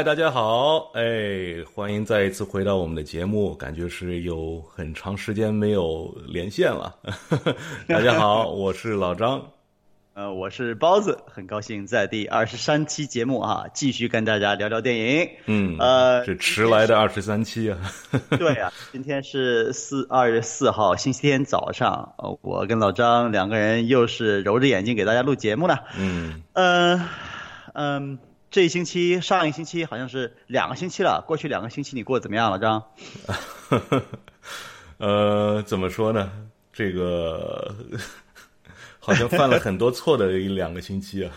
嗨，大家好，哎，欢迎再一次回到我们的节目，感觉是有很长时间没有连线了。大家好，我是老张。呃，我是包子，很高兴在第二十三期节目啊，继续跟大家聊聊电影。嗯，呃，是迟来的二十三期啊。对啊，今天是四二月四号星期天早上，呃，我跟老张两个人又是揉着眼睛给大家录节目了。嗯，嗯嗯，这一星期上一星期好像是两个星期了，过去两个星期你过得怎么样，老张？呃，怎么说呢？这个。好像犯了很多错的一两个星期啊。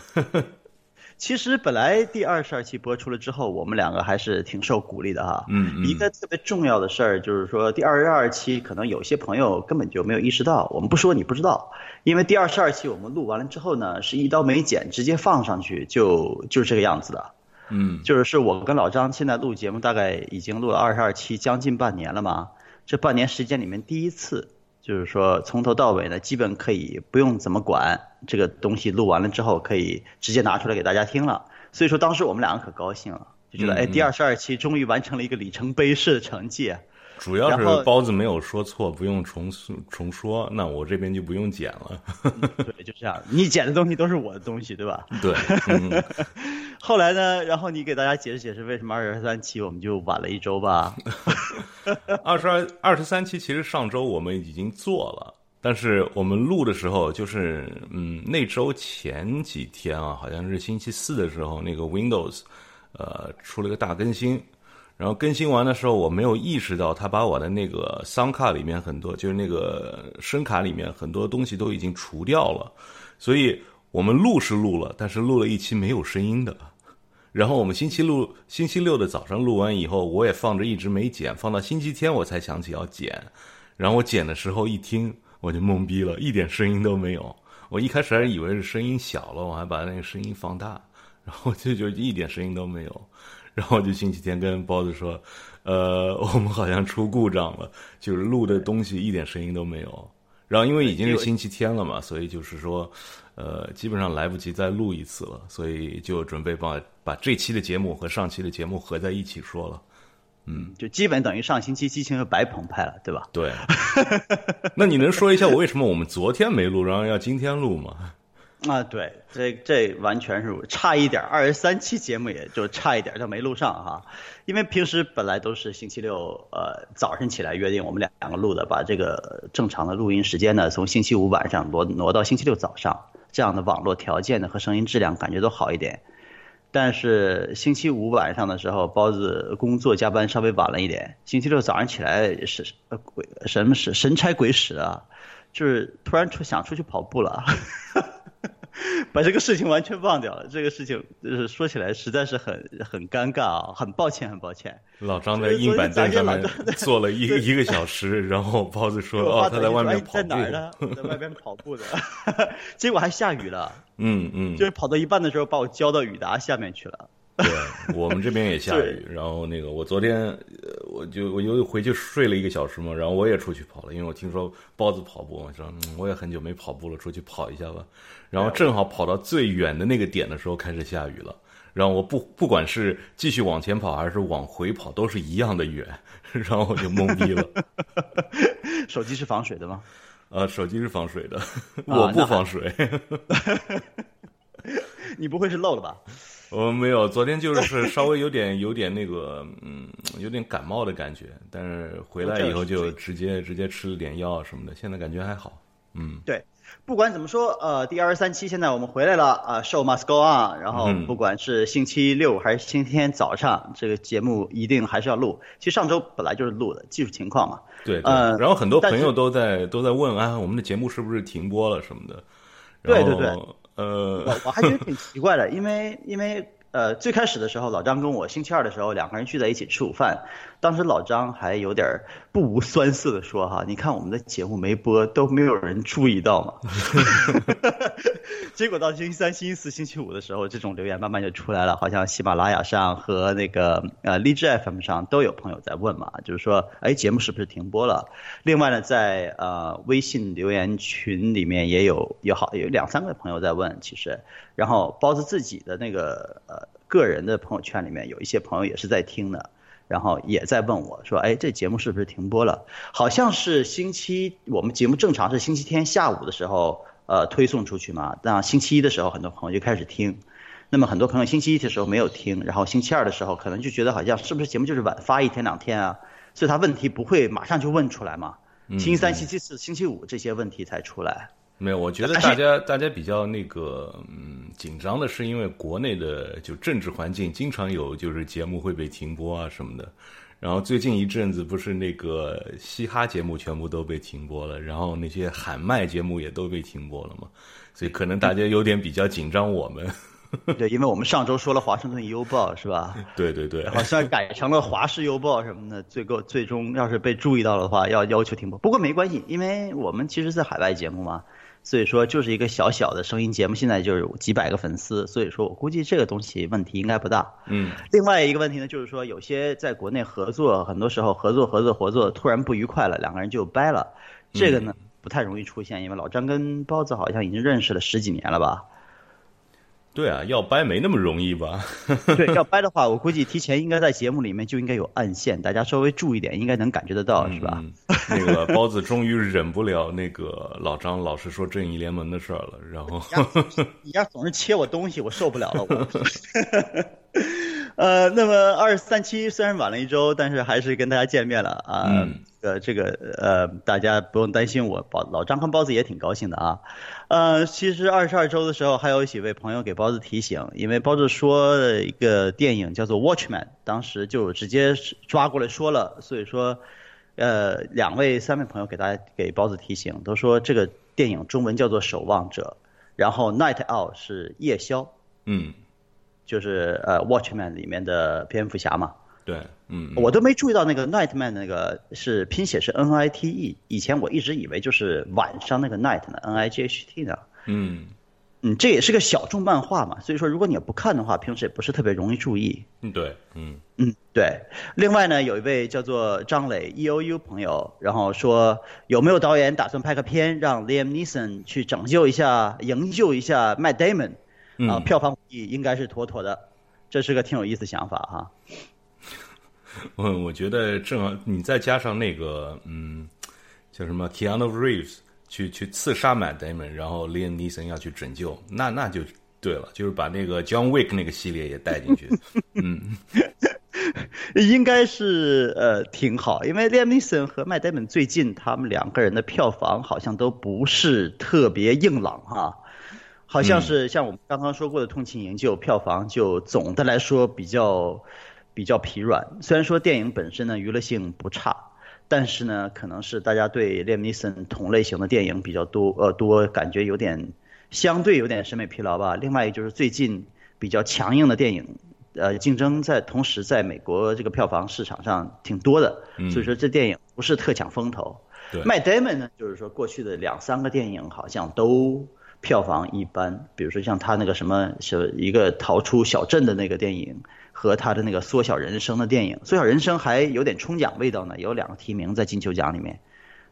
其实本来第二十二期播出了之后，我们两个还是挺受鼓励的哈。嗯嗯。一个特别重要的事儿就是说，第二十二期可能有些朋友根本就没有意识到，我们不说你不知道，因为第二十二期我们录完了之后呢，是一刀没剪，直接放上去就就是这个样子的。嗯。就是是我跟老张现在录节目，大概已经录了二十二期，将近半年了嘛。这半年时间里面第一次。就是说，从头到尾呢，基本可以不用怎么管这个东西，录完了之后可以直接拿出来给大家听了。所以说，当时我们两个可高兴了，就觉得哎，第二十二期终于完成了一个里程碑式的成绩。主要是包子没有说错，不用重重说，那我这边就不用剪了。对，就这样，你剪的东西都是我的东西，对吧？对。后来呢，然后你给大家解释解释为什么二十三期我们就晚了一周吧。二十二二十三期其实上周我们已经做了，但是我们录的时候就是嗯那周前几天啊，好像是星期四的时候，那个 Windows 呃出了个大更新。然后更新完的时候，我没有意识到他把我的那个桑卡里面很多，就是那个声卡里面很多东西都已经除掉了，所以我们录是录了，但是录了一期没有声音的。然后我们星期六、星期六的早上录完以后，我也放着一直没剪，放到星期天我才想起要剪。然后我剪的时候一听，我就懵逼了，一点声音都没有。我一开始还以为是声音小了，我还把那个声音放大，然后就就一点声音都没有。然后就星期天跟包子说，呃，我们好像出故障了，就是录的东西一点声音都没有。然后因为已经是星期天了嘛，所以就是说，呃，基本上来不及再录一次了，所以就准备把把这期的节目和上期的节目合在一起说了。嗯，就基本等于上星期激情就白澎湃了，对吧？对。那你能说一下我为什么我们昨天没录，然后要今天录吗？啊，对，这这完全是差一点，二十三期节目也就差一点就没录上哈，因为平时本来都是星期六呃早上起来约定我们两两个录的，把这个正常的录音时间呢从星期五晚上挪挪到星期六早上，这样的网络条件呢和声音质量感觉都好一点。但是星期五晚上的时候，包子工作加班稍微晚了一点，星期六早上起来是呃鬼什么是神差鬼使啊，就是突然出想出去跑步了。把这个事情完全忘掉了，这个事情就是说起来实在是很很尴尬啊，很抱歉，很抱歉。老张在硬板凳上面坐了一一个小时，然后包子说：“哦，他在外面跑步。”在哪儿呢？在外边跑步的，结果还下雨了。嗯嗯，就是跑到一半的时候，把我浇到雨达下面去了。对，我们这边也下雨。然后那个，我昨天我就我又回去睡了一个小时嘛，然后我也出去跑了，因为我听说包子跑步，我说我也很久没跑步了，出去跑一下吧。然后正好跑到最远的那个点的时候开始下雨了，然后我不不管是继续往前跑还是往回跑，都是一样的远，然后我就懵逼了。手机是防水的吗？呃，手机是防水的，我不防水。你不会是漏了吧？我没有，昨天就是稍微有点有点那个，嗯，有点感冒的感觉，但是回来以后就直接直接吃了点药什么的，现在感觉还好。嗯，对，不管怎么说，呃，第二十三期现在我们回来了啊，Show must go on。然后不管是星期六还是星期天早上，这个节目一定还是要录。其实上周本来就是录的，技术情况嘛。对，嗯，然后很多朋友都在都在问啊，我们的节目是不是停播了什么的？对对对。呃，我我还觉得挺奇怪的，因为因为呃最开始的时候，老张跟我星期二的时候两个人聚在一起吃午饭，当时老张还有点不无酸涩的说哈，你看我们的节目没播都没有人注意到嘛，结果到星期三、星期四、星期五的时候，这种留言慢慢就出来了，好像喜马拉雅上和那个呃荔枝 FM 上都有朋友在问嘛，就是说哎节目是不是停播了？另外呢，在呃微信留言群里面也有有好有两三个朋友在问，其实，然后包子自己的那个呃个人的朋友圈里面有一些朋友也是在听的，然后也在问我说，哎，这节目是不是停播了？好像是星期我们节目正常是星期天下午的时候呃推送出去嘛，那星期一的时候很多朋友就开始听。那么很多朋友星期一的时候没有听，然后星期二的时候可能就觉得好像是不是节目就是晚发一天两天啊，所以他问题不会马上就问出来嘛。星期三、星期四、星期五这些问题才出来。没有，我觉得大家大家比较那个嗯紧张的是因为国内的就政治环境经常有就是节目会被停播啊什么的，然后最近一阵子不是那个嘻哈节目全部都被停播了，然后那些喊麦节目也都被停播了嘛，所以可能大家有点比较紧张我们。对，因为我们上周说了《华盛顿邮报》是吧？对对对，好像改成了《华氏邮报》什么的，最后最终要是被注意到的话，要要求停播。不过没关系，因为我们其实是海外节目嘛，所以说就是一个小小的声音节目，现在就是几百个粉丝，所以说我估计这个东西问题应该不大。嗯。另外一个问题呢，就是说有些在国内合作，很多时候合作合作合作，突然不愉快了，两个人就掰了，这个呢不太容易出现，因为老张跟包子好像已经认识了十几年了吧。对啊，要掰没那么容易吧？对，要掰的话，我估计提前应该在节目里面就应该有暗线，大家稍微注意点，应该能感觉得到，是吧？那个包子终于忍不了那个老张老是说正义联盟的事儿了，然后你家总是切我东西，我受不了了，我。呃，那么二十三期虽然晚了一周，但是还是跟大家见面了啊。呃，这个呃，大家不用担心我，包老张和包子也挺高兴的啊。呃，其实二十二周的时候，还有几位朋友给包子提醒，因为包子说一个电影叫做《Watchman》，当时就直接抓过来说了，所以说，呃，两位、三位朋友给大家给包子提醒，都说这个电影中文叫做《守望者》，然后 Night Owl 是夜宵，嗯，就是呃《Watchman》里面的蝙蝠侠嘛。对，嗯，我都没注意到那个 Nightman 那个是拼写是 N I T E，以前我一直以为就是晚上那个 Night 呢，N I G H T 呢。嗯，嗯，这也是个小众漫画嘛，所以说如果你不看的话，平时也不是特别容易注意。嗯，对，嗯嗯对。另外呢，有一位叫做张磊 E O U 朋友，然后说有没有导演打算拍个片，让 Liam Neeson 去拯救一下、营救一下 Matt Damon，啊，票房应该是妥妥的，这是个挺有意思想法哈。我我觉得正好，你再加上那个，嗯，叫什么 Keanu Reeves 去去刺杀 Matt Damon，然后 Liam Neeson 要去拯救，那那就对了，就是把那个 John Wick 那个系列也带进去，嗯，应该是呃挺好，因为 Liam Neeson 和 Matt Damon 最近他们两个人的票房好像都不是特别硬朗哈，好像是像我们刚刚说过的《通勤营救》票房就总的来说比较。比较疲软，虽然说电影本身呢娱乐性不差，但是呢可能是大家对 Liam Neeson 同类型的电影比较多，呃多感觉有点相对有点审美疲劳吧。另外一个就是最近比较强硬的电影，呃竞争在同时在美国这个票房市场上挺多的，所以说这电影不是特抢风头。麦 Damon 呢就是说过去的两三个电影好像都票房一般，比如说像他那个什么小一个逃出小镇的那个电影。和他的那个缩小人生的电影，缩小人生还有点冲奖味道呢，有两个提名在金球奖里面，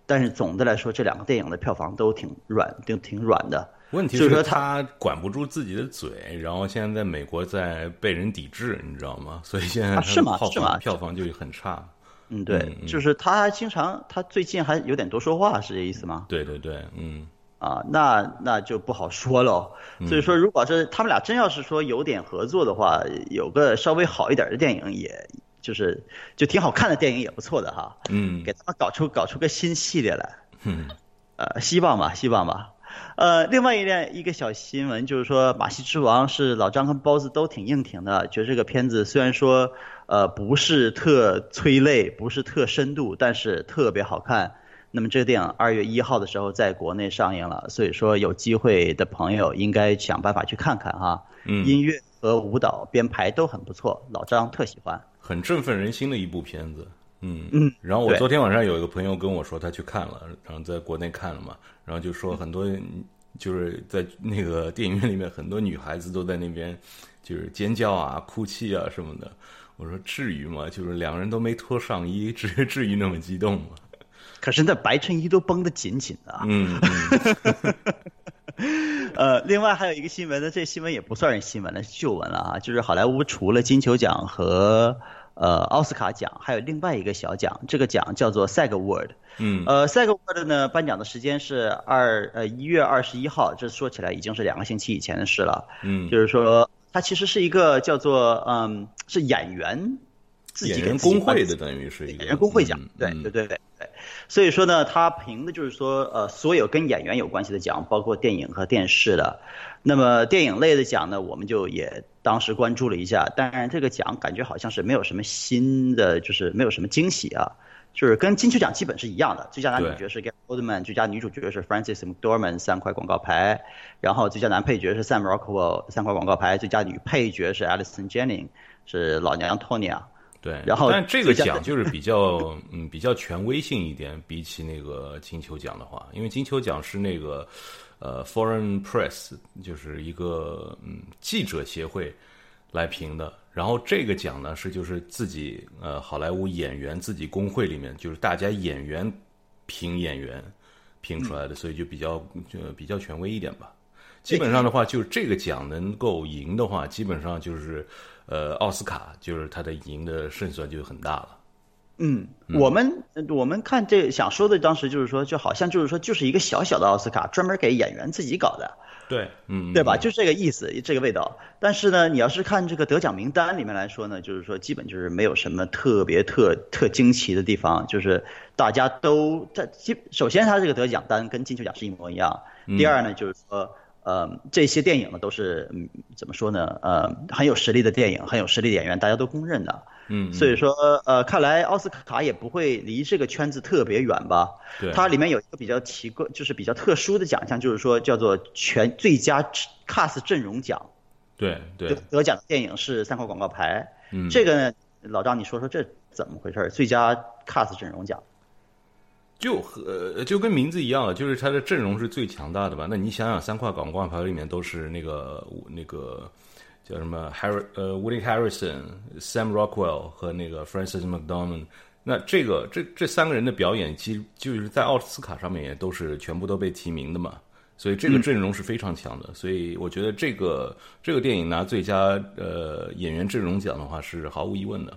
但是总的来说，这两个电影的票房都挺软，都挺软的。问题是说他管不住自己的嘴，然后现在在美国在被人抵制，你知道吗？所以现在是吗？是吗？票房就很差。嗯，对，就是他经常，他最近还有点多说话，是这意思吗？对对对，嗯。啊，那那就不好说了。所以说，如果是他们俩真要是说有点合作的话，有个稍微好一点的电影，也就是就挺好看的电影也不错的哈。嗯，给他们搞出搞出个新系列来。嗯，呃，希望吧，希望吧。呃，另外一件一个小新闻就是说，《马戏之王》是老张和包子都挺硬挺的，觉得这个片子虽然说呃不是特催泪，不是特深度，但是特别好看。那么这个电影二月一号的时候在国内上映了，所以说有机会的朋友应该想办法去看看哈。嗯，音乐和舞蹈编排都很不错，老张特喜欢。很振奋人心的一部片子。嗯嗯。然后我昨天晚上有一个朋友跟我说他去看了，然后在国内看了嘛，然后就说很多就是在那个 电影院里面很多女孩子都在那边就是尖叫啊、哭泣啊什么的。我说至于吗？就是两个人都没脱上衣，至至于那么激动吗？可是那白衬衣都绷得紧紧的。嗯，呃，另外还有一个新闻呢，这新闻也不算是新闻了，是旧闻了啊，就是好莱坞除了金球奖和呃奥斯卡奖，还有另外一个小奖，这个奖叫做 SAG Award。嗯，呃，SAG Award 呢颁奖的时间是二呃一月二十一号，这说起来已经是两个星期以前的事了。嗯，就是说它其实是一个叫做嗯是演员自己演员给自己颁工会的等于是一个演员工会奖嗯，对嗯对对对对，所以说呢，他评的就是说，呃，所有跟演员有关系的奖，包括电影和电视的。那么电影类的奖呢，我们就也当时关注了一下，当然这个奖感觉好像是没有什么新的，就是没有什么惊喜啊，就是跟金球奖基本是一样的。最佳男主角是 Gary Oldman，最佳女主角是 Frances McDormand，三块广告牌，然后最佳男配角是 Sam Rockwell，三块广告牌，最佳女配角是 Alison Jennings，是老娘 Tonya。对，然后但这个奖就是比较嗯比较权威性一点，比起那个金球奖的话，因为金球奖是那个呃 Foreign Press，就是一个嗯记者协会来评的，然后这个奖呢是就是自己呃好莱坞演员自己工会里面，就是大家演员评演员评出来的，所以就比较就比较权威一点吧。基本上的话，就是这个奖能够赢的话，基本上就是，呃，奥斯卡就是他的赢的胜算就很大了。嗯，我们我们看这想说的，当时就是说，就好像就是说，就是一个小小的奥斯卡，专门给演员自己搞的，对，嗯，对吧？就这个意思，这个味道。但是呢，你要是看这个得奖名单里面来说呢，就是说，基本就是没有什么特别特特惊奇的地方，就是大家都在基。首先，他这个得奖单跟金球奖是一模一样。第二呢，就是说。呃，这些电影呢都是嗯，怎么说呢？呃，很有实力的电影，很有实力的演员，大家都公认的。嗯，所以说，呃，看来奥斯卡也不会离这个圈子特别远吧？对，它里面有一个比较奇怪，就是比较特殊的奖项，就是说叫做全最佳 cast 阵容奖。对对，得奖的电影是三块广告牌。嗯，这个呢，老张你说说这怎么回事？最佳 cast 阵容奖。就和就跟名字一样了，就是他的阵容是最强大的吧？那你想想，三块广告牌里面都是那个那个叫什么 Harry 呃 Woody Harrison、Sam Rockwell 和那个 Francis McDormand，那这个这这三个人的表演，其实就是在奥斯卡上面也都是全部都被提名的嘛，所以这个阵容是非常强的。所以我觉得这个这个电影拿最佳呃演员阵容奖的话是毫无疑问的。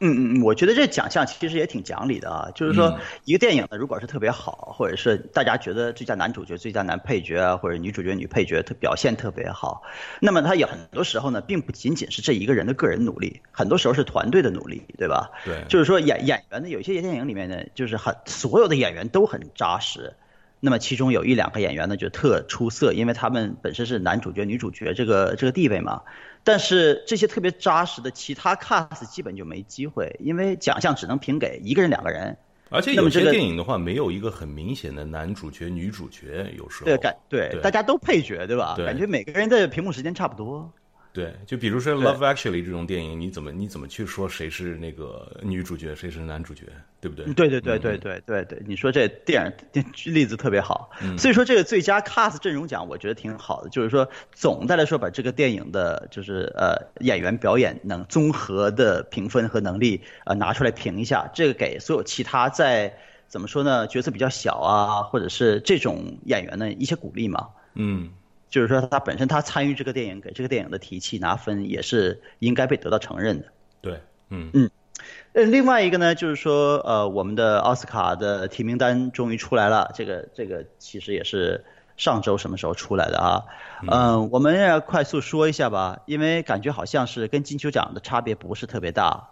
嗯嗯嗯，我觉得这奖项其实也挺讲理的啊，就是说一个电影呢，如果是特别好，或者是大家觉得最佳男主角、最佳男配角啊，或者女主角、女配角特表现特别好，那么他有很多时候呢，并不仅仅是这一个人的个人努力，很多时候是团队的努力，对吧？对，就是说演演员呢，有一些电影里面呢，就是很所有的演员都很扎实。那么其中有一两个演员呢就特出色，因为他们本身是男主角、女主角这个这个地位嘛。但是这些特别扎实的其他 cast 基本就没机会，因为奖项只能评给一个人、两个人。而且有些电影的话，没有一个很明显的男主角、女主角，有时候对感对大家都配角，对吧？对感觉每个人的屏幕时间差不多。对，就比如说《Love Actually》这种电影，你怎么你怎么去说谁是那个女主角，谁是男主角，对不对？对对对对对对对，你说这电影例子特别好，嗯所以说这个最佳 cast 阵容奖我觉得挺好的，就是说总的来说把这个电影的就是呃演员表演能综合的评分和能力呃拿出来评一下，这个给所有其他在怎么说呢角色比较小啊或者是这种演员的一些鼓励嘛。嗯。就是说，他本身他参与这个电影，给这个电影的提气拿分，也是应该被得到承认的。对，嗯嗯，呃，另外一个呢，就是说，呃，我们的奥斯卡的提名单终于出来了，这个这个其实也是上周什么时候出来的啊？嗯，我们要快速说一下吧，因为感觉好像是跟金球奖的差别不是特别大。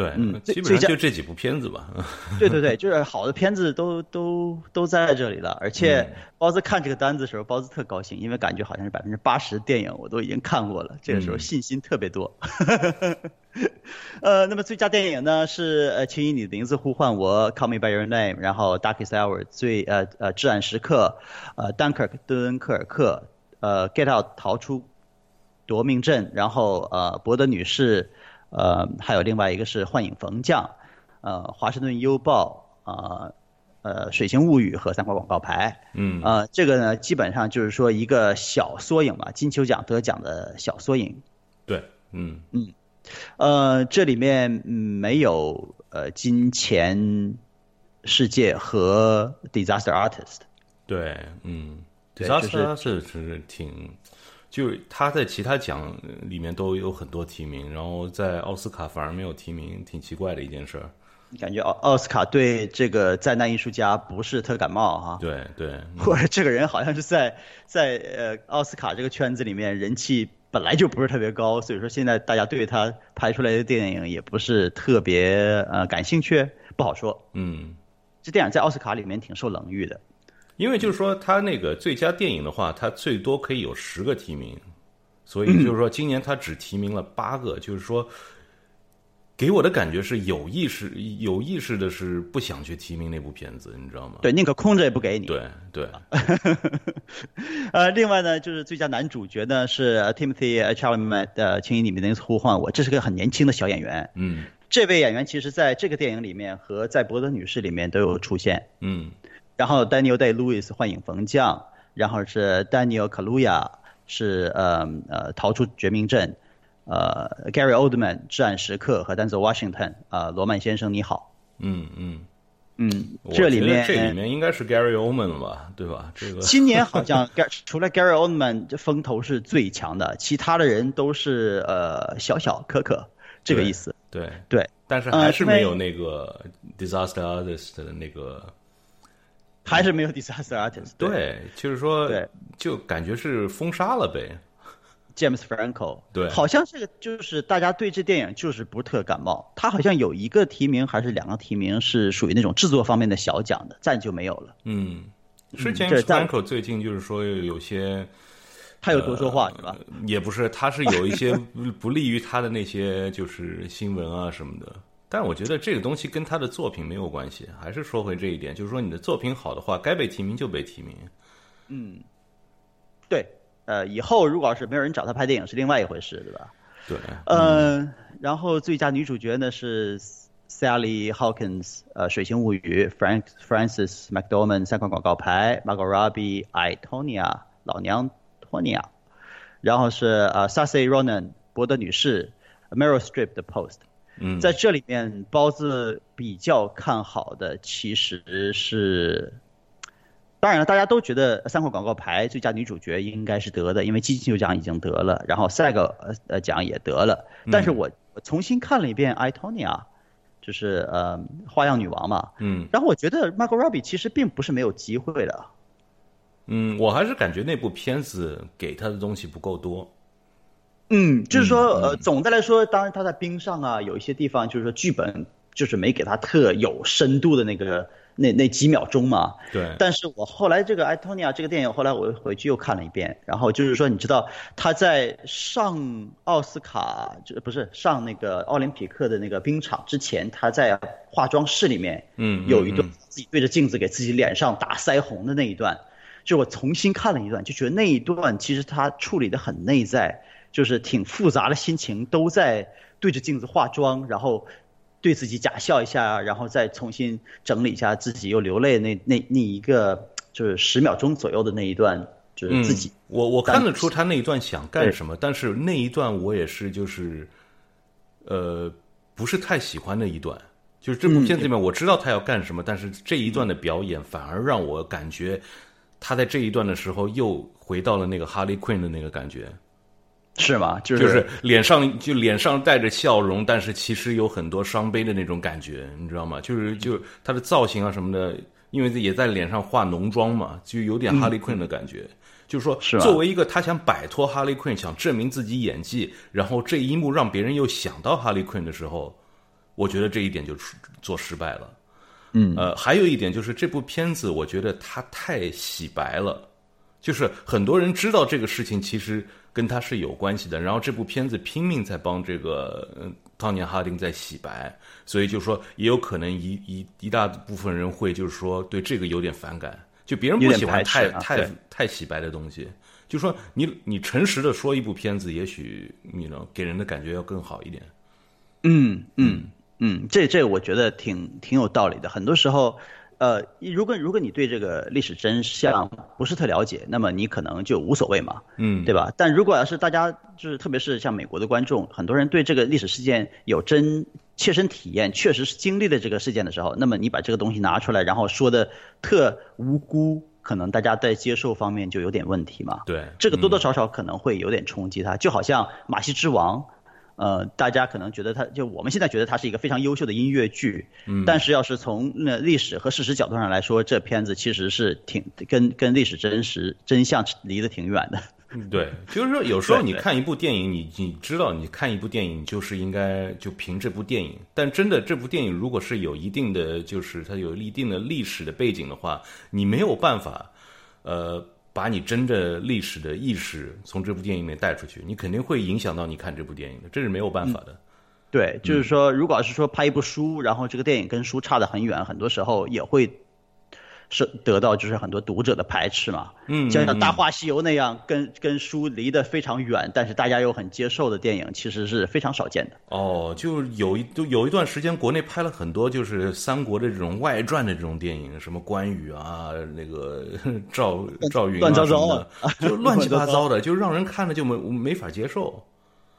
对，嗯，基本上就这几部片子吧。对对对，就是好的片子都都都在这里了，而且包子看这个单子的时候，包子特高兴，因为感觉好像是百分之八十的电影我都已经看过了，这个时候信心特别多。呃，那么最佳电影呢是呃，请以你的名字呼唤我，Call Me by Your Name，然后 Darkest Hour 最呃呃至暗时刻，呃丹克尔敦刻尔克，呃 Get Out 逃出夺命镇，然后呃博德女士。呃，还有另外一个是《幻影逢将》，呃，《华盛顿邮报》啊，呃，《水星物语》和三块广告牌。嗯。呃，这个呢，基本上就是说一个小缩影吧，金球奖得奖的小缩影。对，嗯嗯，呃，这里面没有呃《金钱世界》和《Disaster Artist》。对，嗯。对 Disaster 是是挺，就是他在其他奖里面都有很多提名，然后在奥斯卡反而没有提名，挺奇怪的一件事儿。感觉奥奥斯卡对这个灾难艺术家不是特感冒哈。对对，或者这个人好像是在在呃奥斯卡这个圈子里面人气本来就不是特别高，所以说现在大家对他拍出来的电影也不是特别呃感兴趣，不好说。嗯，这电影在奥斯卡里面挺受冷遇的。因为就是说他那个最佳电影的话，他最多可以有十个提名，所以就是说今年他只提名了八个，就是说。给我的感觉是有意识、有意识的，是不想去提名那部片子，你知道吗？对，宁可空着也不给你。对对。呃，另外呢，就是最佳男主角呢是 Timothy Chalamet 的《轻音里面的呼唤我》，这是个很年轻的小演员。嗯。这位演员其实在这个电影里面和在《伯德女士》里面都有出现。嗯。然后 Daniel Day Lewis 幻影逢将，然后是 Daniel Kaluuya 是呃呃逃出绝命镇。呃，Gary Oldman《至暗时刻》和丹泽 Washington 啊，罗曼先生你好。嗯嗯嗯，这里面这里面应该是 Gary Oldman 了吧？对吧？这个今年好像 除了 Gary Oldman 这风头是最强的，其他的人都是呃小小可可这个意思。对对，但是还是没有那个 Disaster Artist 的那个，还是没有 Disaster Artist。对，就是说，对，就感觉是封杀了呗。James Franco，对，好像这个就是大家对这电影就是不是特感冒。他好像有一个提名还是两个提名是属于那种制作方面的小奖的，赞就没有了。嗯，是 James Franco 最近就是说有些，他有多说话是吧？也不是，他是有一些 不利于他的那些就是新闻啊什么的。但我觉得这个东西跟他的作品没有关系。还是说回这一点，就是说你的作品好的话，该被提名就被提名。嗯，对。呃，以后如果要是没有人找他拍电影是另外一回事，对吧？对。嗯，然后最佳女主角呢是 Sally Hawkins，呃，《水形物语》，Frank Francis McDormand 三款广告牌，Margot Robbie，I Tonya 老娘托尼亚，然后是呃 s a s s y Ronan 博德女士，Meryl Streep 的 Post。嗯，在这里面，包子比较看好的其实是。当然了，大家都觉得三块广告牌最佳女主角应该是得的，因为金球奖已经得了，然后赛个呃呃奖也得了。但是我重新看了一遍《I Tonya》，就是呃花样女王嘛，嗯，然后我觉得 Margot Robbie 其实并不是没有机会的。嗯，我还是感觉那部片子给他的东西不够多。嗯，就是说呃，总的来说，当然他在冰上啊，有一些地方就是说剧本就是没给他特有深度的那个。那那几秒钟嘛，对。但是我后来这个《艾托尼亚》这个电影，后来我回去又看了一遍，然后就是说，你知道他在上奥斯卡，就不是上那个奥林匹克的那个冰场之前，他在化妆室里面，嗯，有一段自己对着镜子给自己脸上打腮红的那一段，就我重新看了一段，就觉得那一段其实他处理的很内在，就是挺复杂的心情都在对着镜子化妆，然后。对自己假笑一下，然后再重新整理一下自己又流泪那那那一个就是十秒钟左右的那一段，就是自己。我我看得出他那一段想干什么，但是那一段我也是就是，呃，不是太喜欢的一段。就是这部片子里面我知道他要干什么，但是这一段的表演反而让我感觉他在这一段的时候又回到了那个哈利 Queen 的那个感觉。是吗？就是脸上就脸上带着笑容，但是其实有很多伤悲的那种感觉，你知道吗？就是就他的造型啊什么的，因为也在脸上化浓妆嘛，就有点哈利奎恩的感觉。就是说，作为一个他想摆脱哈利奎恩，想证明自己演技，然后这一幕让别人又想到哈利奎恩的时候，我觉得这一点就做失败了。嗯，呃，还有一点就是这部片子，我觉得他太洗白了，就是很多人知道这个事情其实。跟他是有关系的，然后这部片子拼命在帮这个汤尼哈丁在洗白，所以就说也有可能一一一大部分人会就是说对这个有点反感，就别人不喜欢太太太洗白的东西，就说你你诚实的说一部片子，也许你能给人的感觉要更好一点。嗯嗯嗯，这这我觉得挺挺有道理的，很多时候。呃，如果如果你对这个历史真相不是特了解，那么你可能就无所谓嘛，嗯，对吧？但如果要是大家就是特别是像美国的观众，很多人对这个历史事件有真切身体验，确实是经历了这个事件的时候，那么你把这个东西拿出来，然后说的特无辜。可能大家在接受方面就有点问题嘛。对，这个多多少少可能会有点冲击他，就好像《马戏之王》。呃，大家可能觉得它就我们现在觉得它是一个非常优秀的音乐剧，嗯，但是要是从那历史和事实角度上来说，这片子其实是挺跟跟历史真实真相离得挺远的。对，就是说有时候你看一部电影，你你知道你看一部电影就是应该就凭这部电影，但真的这部电影如果是有一定的就是它有一定的历史的背景的话，你没有办法，呃。把你真的历史的意识从这部电影里面带出去，你肯定会影响到你看这部电影的，这是没有办法的。对，就是说，如果是说拍一部书，然后这个电影跟书差得很远，很多时候也会。是得到就是很多读者的排斥嘛，嗯，像像《大话西游》那样跟跟书离得非常远，但是大家又很接受的电影，其实是非常少见的。哦，就有一就有一段时间，国内拍了很多就是三国的这种外传的这种电影，什么关羽啊，那个赵赵云啊什么的，就乱七八糟的，就让人看了就没没法接受。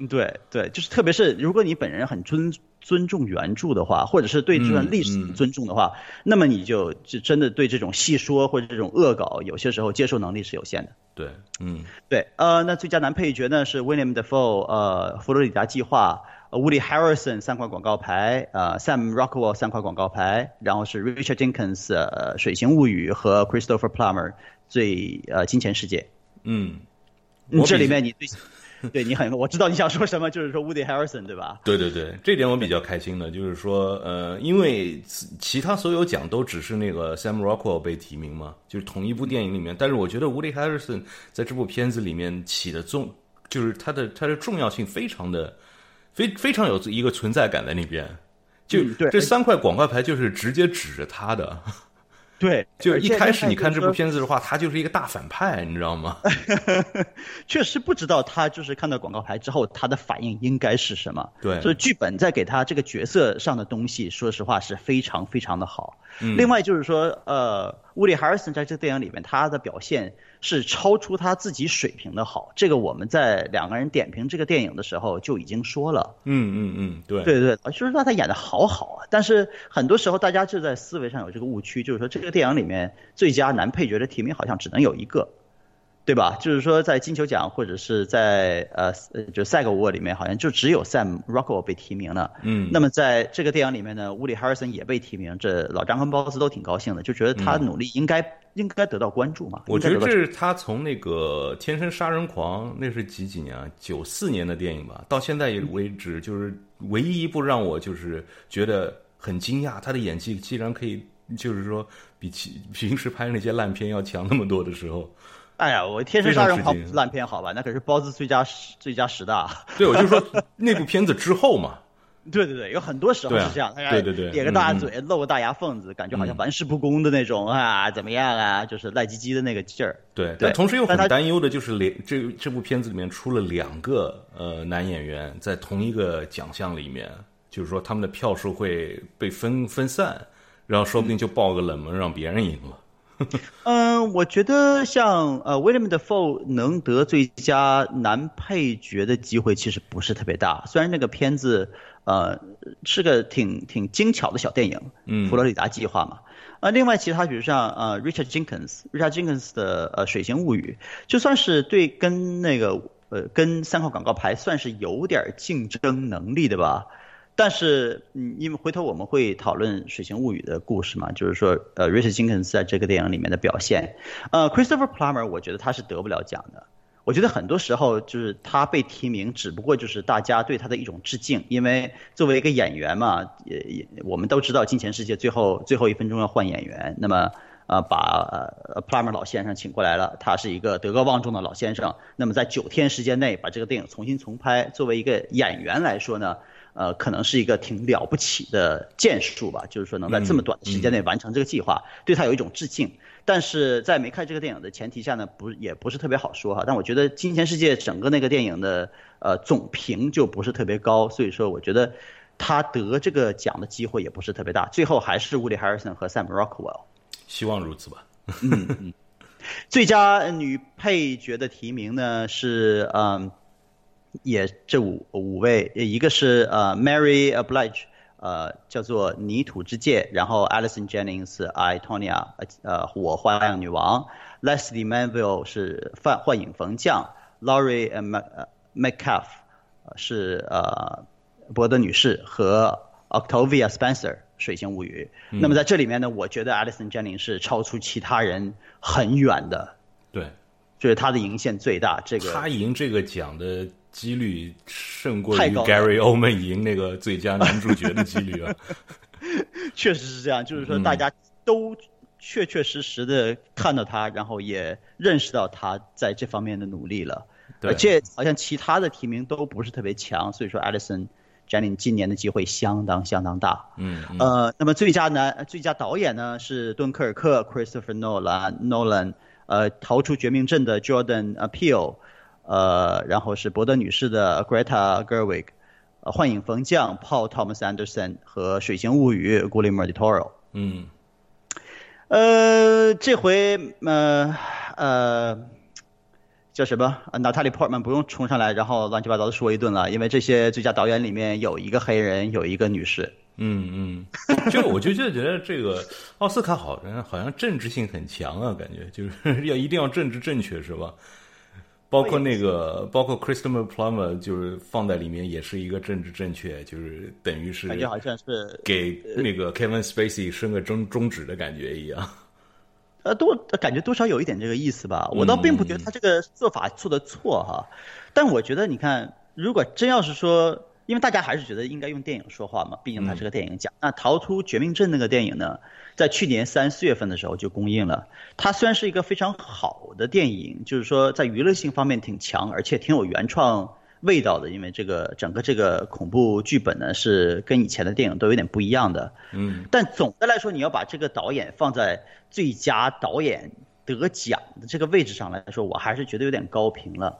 对对，就是特别是如果你本人很尊尊重原著的话，或者是对这段历史尊重的话，那么你就就真的对这种戏说或者这种恶搞，有些时候接受能力是有限的。对，嗯，对，呃，那最佳男配角呢是 William Defoe，呃，佛罗里达计划呃，Woody Harrison 三块广告牌，呃，Sam Rockwell 三块广告牌，然后是 Richard Jenkins，呃，水形物语和 Christopher Plummer 最呃金钱世界。嗯，这里面你最。对你很，我知道你想说什么，就是说 Woody Harrison 对吧？对对对，这点我比较开心的，就是说，呃，因为其他所有奖都只是那个 Sam Rockwell 被提名嘛，就是同一部电影里面，但是我觉得 Woody Harrison 在这部片子里面起的重，就是他的他的重要性非常的，非非常有一个存在感在那边，就这三块广告牌就是直接指着他的。对，就是一开始你看这部片子的话，他就是一个大反派，你知道吗？确实不知道他就是看到广告牌之后，他的反应应该是什么。对，所以剧本在给他这个角色上的东西，说实话是非常非常的好。另外就是说，呃，乌里·哈尔森在这个电影里面他的表现是超出他自己水平的好。这个我们在两个人点评这个电影的时候就已经说了。嗯嗯嗯，对对对，就是说他演的好好啊。但是很多时候大家就在思维上有这个误区，就是说这个电影里面最佳男配角的提名好像只能有一个。对吧？就是说，在金球奖或者是在呃，就赛格沃里面，好像就只有 Sam Rockwell 被提名了。嗯。那么在这个电影里面呢，乌里·哈尔森也被提名，这老张和包子都挺高兴的，就觉得他努力应该应该得到关注嘛。我觉得这是他从那个《天生杀人狂》那是几几年啊？九四年的电影吧，到现在为止，就是唯一一部让我就是觉得很惊讶，他的演技竟然可以，就是说比其平时拍那些烂片要强那么多的时候。哎呀，我《天生杀人狂》烂片好吧？那可是包子最佳最佳十大。对，我就说那部片子之后嘛。对对对，有很多时候是这样，对对对，咧个大嘴，露个大牙缝子，感觉好像玩世不恭的那种啊，怎么样啊？就是赖唧唧的那个劲儿。对，但同时又很担忧的就是连这这部片子里面出了两个呃男演员在同一个奖项里面，就是说他们的票数会被分分散，然后说不定就爆个冷门，让别人赢了。嗯，我觉得像呃，William Dafoe 能得最佳男配角的机会其实不是特别大。虽然那个片子呃是个挺挺精巧的小电影，嗯，佛罗里达计划嘛。啊，另外其他比如像呃，Richard Jenkins，Richard Jenkins 的呃《水形物语》，就算是对跟那个呃跟三号广告牌算是有点竞争能力的吧。但是，嗯，因为回头我们会讨论《水形物语》的故事嘛，就是说，呃，Richard Jenkins 在这个电影里面的表现，呃，Christopher Plummer，我觉得他是得不了奖的。我觉得很多时候就是他被提名，只不过就是大家对他的一种致敬，因为作为一个演员嘛，也也我们都知道《金钱世界》最后最后一分钟要换演员，那么，呃，把呃 Plummer 老先生请过来了，他是一个德高望重的老先生，那么在九天时间内把这个电影重新重拍，作为一个演员来说呢？呃，可能是一个挺了不起的建树吧，就是说能在这么短的时间内完成这个计划，对他有一种致敬。但是在没看这个电影的前提下呢，不也不是特别好说哈。但我觉得《金钱世界》整个那个电影的呃总评就不是特别高，所以说我觉得他得这个奖的机会也不是特别大。最后还是乌里·哈尔森和 Sam Rockwell。希望如此吧。嗯嗯。最佳女配角的提名呢是嗯。也这五五位，一个是呃 Mary Oblige，呃，叫做《泥土之界》，然后 Alison Jennings I Tonya，呃，我花样女王，Leslie Manville 是幻幻影缝匠，Laurie Mc McCaff 是呃伯德女士和 Octavia Spencer 水星物语。那么在这里面呢，我觉得 Alison Jennings 是超出其他人很远的，对，就是他的赢线最大。这个他赢这个奖的。几率胜过于 Gary Oldman 赢那个最佳男主角的几率啊，确实是这样。就是说，大家都确确实实的看到他，然后也认识到他在这方面的努力了。而且好像其他的提名都不是特别强，所以说 Alison Jennings 今年的机会相当相当大。嗯。呃，那么最佳男最佳导演呢是敦刻尔克 Christopher Nolan Nolan，呃，逃出绝命镇的 Jordan Peele。呃，然后是伯德女士的 Greta Gerwig，呃，幻影缝匠 Paul Thomas Anderson 和水形物语 Guillermo del Toro。嗯，呃，这回呃呃叫什么？Natalie Portman 不用冲上来，然后乱七八糟的说一顿了，因为这些最佳导演里面有一个黑人，有一个女士。嗯嗯，就我就就觉得这个奥斯卡好像好像政治性很强啊，感觉就是要一定要政治正确是吧？包括那个，包括 Christopher Plummer，就是放在里面也是一个政治正确，就是等于是感觉好像是给那个 Kevin Spacey 伸个中中指的感觉一样。呃，多感觉多少有一点这个意思吧。我倒并不觉得他这个做法做的错哈，但我觉得你看，如果真要是说，因为大家还是觉得应该用电影说话嘛，毕竟它是个电影奖。那《逃出绝命镇》那个电影呢？在去年三四月份的时候就公映了。它虽然是一个非常好的电影，就是说在娱乐性方面挺强，而且挺有原创味道的。因为这个整个这个恐怖剧本呢是跟以前的电影都有点不一样的。嗯。但总的来说，你要把这个导演放在最佳导演得奖的这个位置上来说，我还是觉得有点高频了。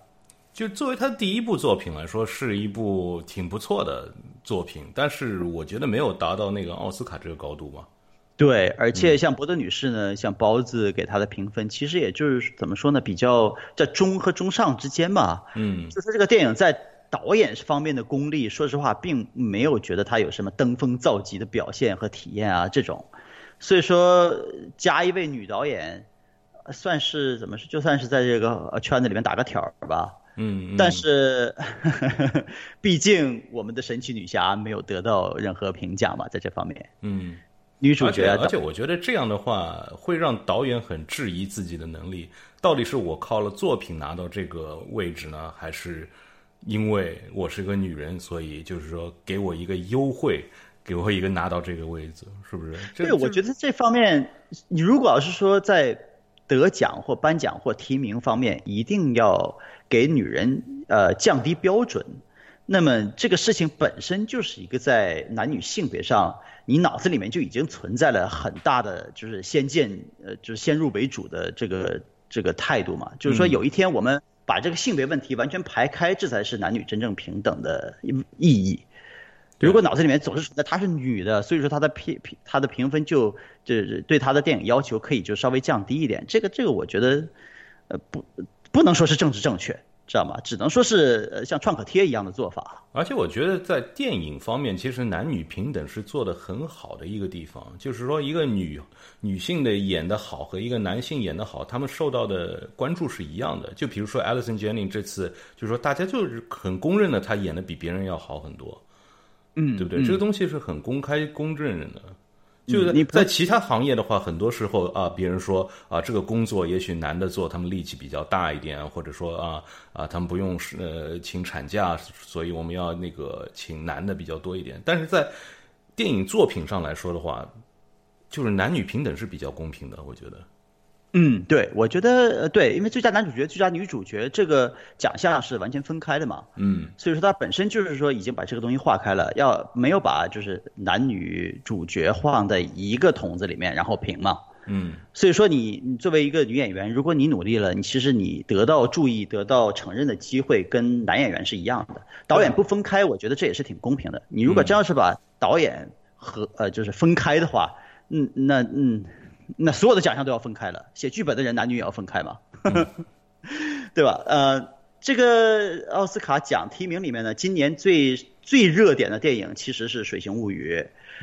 就作为他第一部作品来说，是一部挺不错的作品，但是我觉得没有达到那个奥斯卡这个高度嘛。对，而且像伯德女士呢，像包子给她的评分，其实也就是怎么说呢，比较在中和中上之间嘛。嗯，就说这个电影在导演方面的功力，说实话，并没有觉得他有什么登峰造极的表现和体验啊这种。所以说加一位女导演，算是怎么说，就算是在这个圈子里面打个挑儿吧。嗯，但是 毕竟我们的神奇女侠没有得到任何评价嘛，在这方面。嗯。女主角，而且我觉得这样的话会让导演很质疑自己的能力，到底是我靠了作品拿到这个位置呢，还是因为我是个女人，所以就是说给我一个优惠，给我一个拿到这个位置，是不是？对，我觉得这方面，你如果要是说在得奖或颁奖或提名方面，一定要给女人呃降低标准，那么这个事情本身就是一个在男女性别上。你脑子里面就已经存在了很大的就是先见呃就是先入为主的这个这个态度嘛，就是说有一天我们把这个性别问题完全排开，这才是男女真正平等的意义。如果脑子里面总是存在她是女的，所以说她的评评她的评分就就是对她的电影要求可以就稍微降低一点。这个这个我觉得呃不不能说是政治正确。知道吗？只能说是像创可贴一样的做法。而且我觉得在电影方面，其实男女平等是做的很好的一个地方。就是说，一个女女性的演的好和一个男性演的好，他们受到的关注是一样的。就比如说 Alison Jennings 这次，就是说大家就是很公认的，她演的比别人要好很多。嗯，对不对？这个东西是很公开公正的。就是你在其他行业的话，很多时候啊，别人说啊，这个工作也许男的做，他们力气比较大一点，或者说啊啊，他们不用呃请产假，所以我们要那个请男的比较多一点。但是在电影作品上来说的话，就是男女平等是比较公平的，我觉得。嗯，对，我觉得呃，对，因为最佳男主角、最佳女主角这个奖项是完全分开的嘛，嗯，所以说它本身就是说已经把这个东西划开了，要没有把就是男女主角放在一个桶子里面然后评嘛，嗯，所以说你你作为一个女演员，如果你努力了，你其实你得到注意、得到承认的机会跟男演员是一样的。导演不分开，我觉得这也是挺公平的。你如果真要是把导演和呃就是分开的话，嗯，那嗯。那所有的奖项都要分开了，写剧本的人男女也要分开嘛，对吧？呃，这个奥斯卡奖提名里面呢，今年最最热点的电影其实是《水形物语》，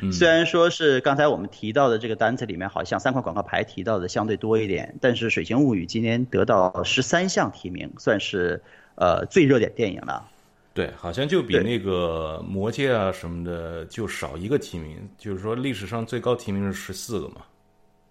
嗯虽然说是刚才我们提到的这个单子里面好像三块广告牌提到的相对多一点，但是《水形物语》今年得到十三项提名，算是呃最热点电影了。对，好像就比那个魔戒啊什么的就少一个提名，就是说历史上最高提名是十四个嘛。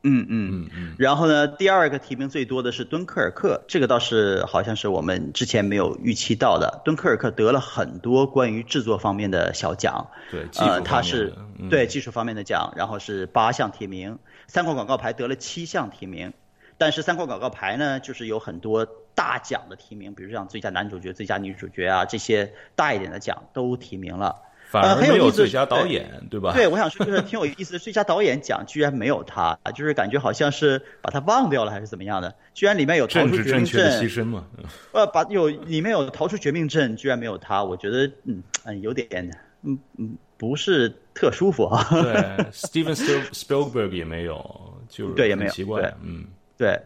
嗯嗯嗯。然后呢，第二个提名最多的是敦刻尔克，这个倒是好像是我们之前没有预期到的。敦刻尔克得了很多关于制作方面的小奖，对，呃，它是嗯对技术方面的奖，然后是八项提名，三块广告牌得了七项提名，但是三块广告牌呢，就是有很多大奖的提名，比如像最佳男主角、最佳女主角啊这些大一点的奖都提名了。反而呃很有意思没有最佳对导演，对吧？对，我想说就是挺有意思的，最佳导演奖居然没有他，就是感觉好像是把他忘掉了还是怎么样的，居然里面有逃出绝命治正确的牺镇，牲嘛。呃，把有里面有逃出绝命镇，居然没有他，我觉得嗯嗯有点嗯嗯不是特舒服啊。对，Steven Spiel- Spielberg 也没有，就是对也没有奇怪对，嗯，对，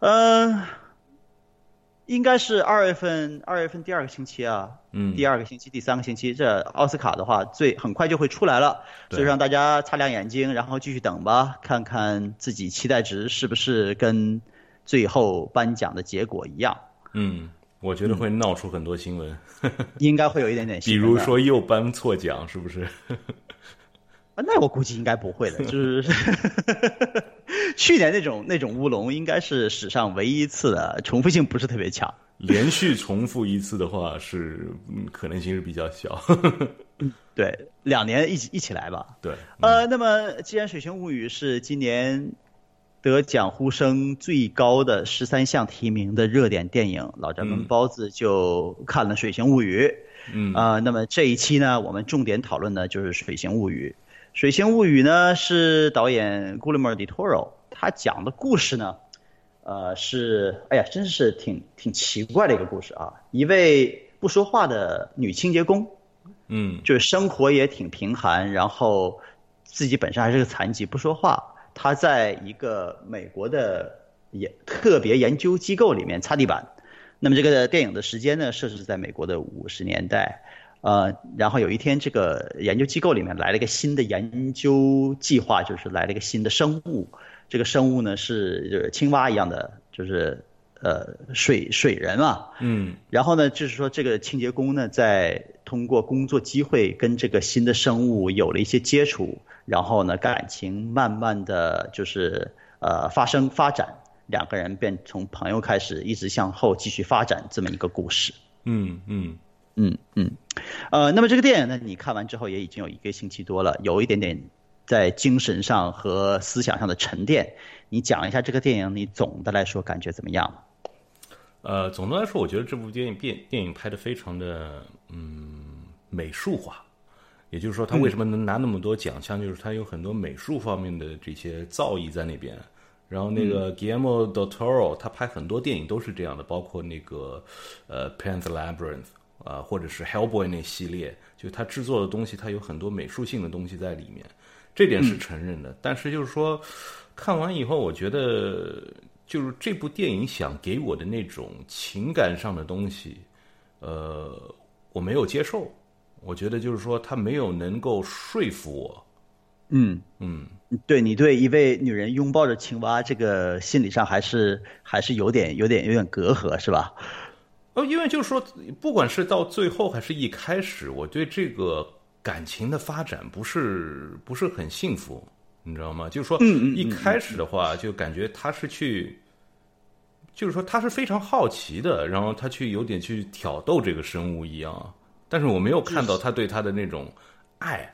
呃，应该是二月份，二月份第二个星期啊，嗯。第二个星期、第三个星期，这奥斯卡的话，最很快就会出来了，所以让大家擦亮眼睛，然后继续等吧，看看自己期待值是不是跟最后颁奖的结果一样，嗯，我觉得会闹出很多新闻，应该会有一点点比新闻的。如说又颁错奖，是不是？啊那我估计应该不会的，就是 去年那种那种乌龙，应该是史上唯一一次的，重复性不是特别强。连续重复一次的话，是嗯可能性是比较小。对，两年一起一起来吧。对，呃，那么既然《水形物语》是今年得奖呼声最高的十三项提名的热点电影，老张跟包子就看了《水形物语》。嗯啊、那么这一期呢，我们重点讨论的就是《水形物语》。《水星物语》呢是导演 Guillermo del Toro，他讲的故事呢，呃是，哎呀，真是挺挺奇怪的一个故事啊。一位不说话的女清洁工，嗯就是生活也挺贫寒，然后自己本身还是个残疾，不说话。她在一个美国的研特别研究机构里面擦地板。那么这个电影的时间呢，设置在美国的五十年代。呃，然后有一天，这个研究机构里面来了一个新的研究计划，就是来了一个新的生物。这个生物呢是就是青蛙一样的，就是呃水水人嘛。嗯然后呢，就是说这个清洁工呢，在通过工作机会跟这个新的生物有了一些接触，然后呢，感情慢慢的就是呃发生发展，两个人便从朋友开始，一直向后继续发展这么一个故事。嗯嗯，嗯嗯嗯，呃，那么这个电影呢，你看完之后也已经有一个星期多了，有一点点在精神上和思想上的沉淀。你讲一下这个电影，你总的来说感觉怎么样？呃，总的来说，我觉得这部电影电电影拍的非常的嗯美术化，也就是说，他为什么能拿那么多奖项，就是他有很多美术方面的这些造诣在那边。然后那个 Guillermo del Toro，他拍很多电影都是这样的，包括那个呃《Pan's Labyrinth》啊、或者是《Hellboy》那系列，就他制作的东西，它有很多美术性的东西在里面，这点是承认的。但是就是说，看完以后，我觉得就是这部电影想给我的那种情感上的东西，呃，我没有接受。我觉得就是说，他没有能够说服我。嗯嗯，对你对一位女人拥抱着青蛙，这个心理上还是还是有点有点有点隔阂，是吧？呃，因为就是说，不管是到最后还是一开始，我对这个感情的发展不是不是很幸福，你知道吗？就是说，一开始的话，就感觉他是去，就是说他是非常好奇的，然后他去有点去挑逗这个生物一样，但是我没有看到他对他的那种爱。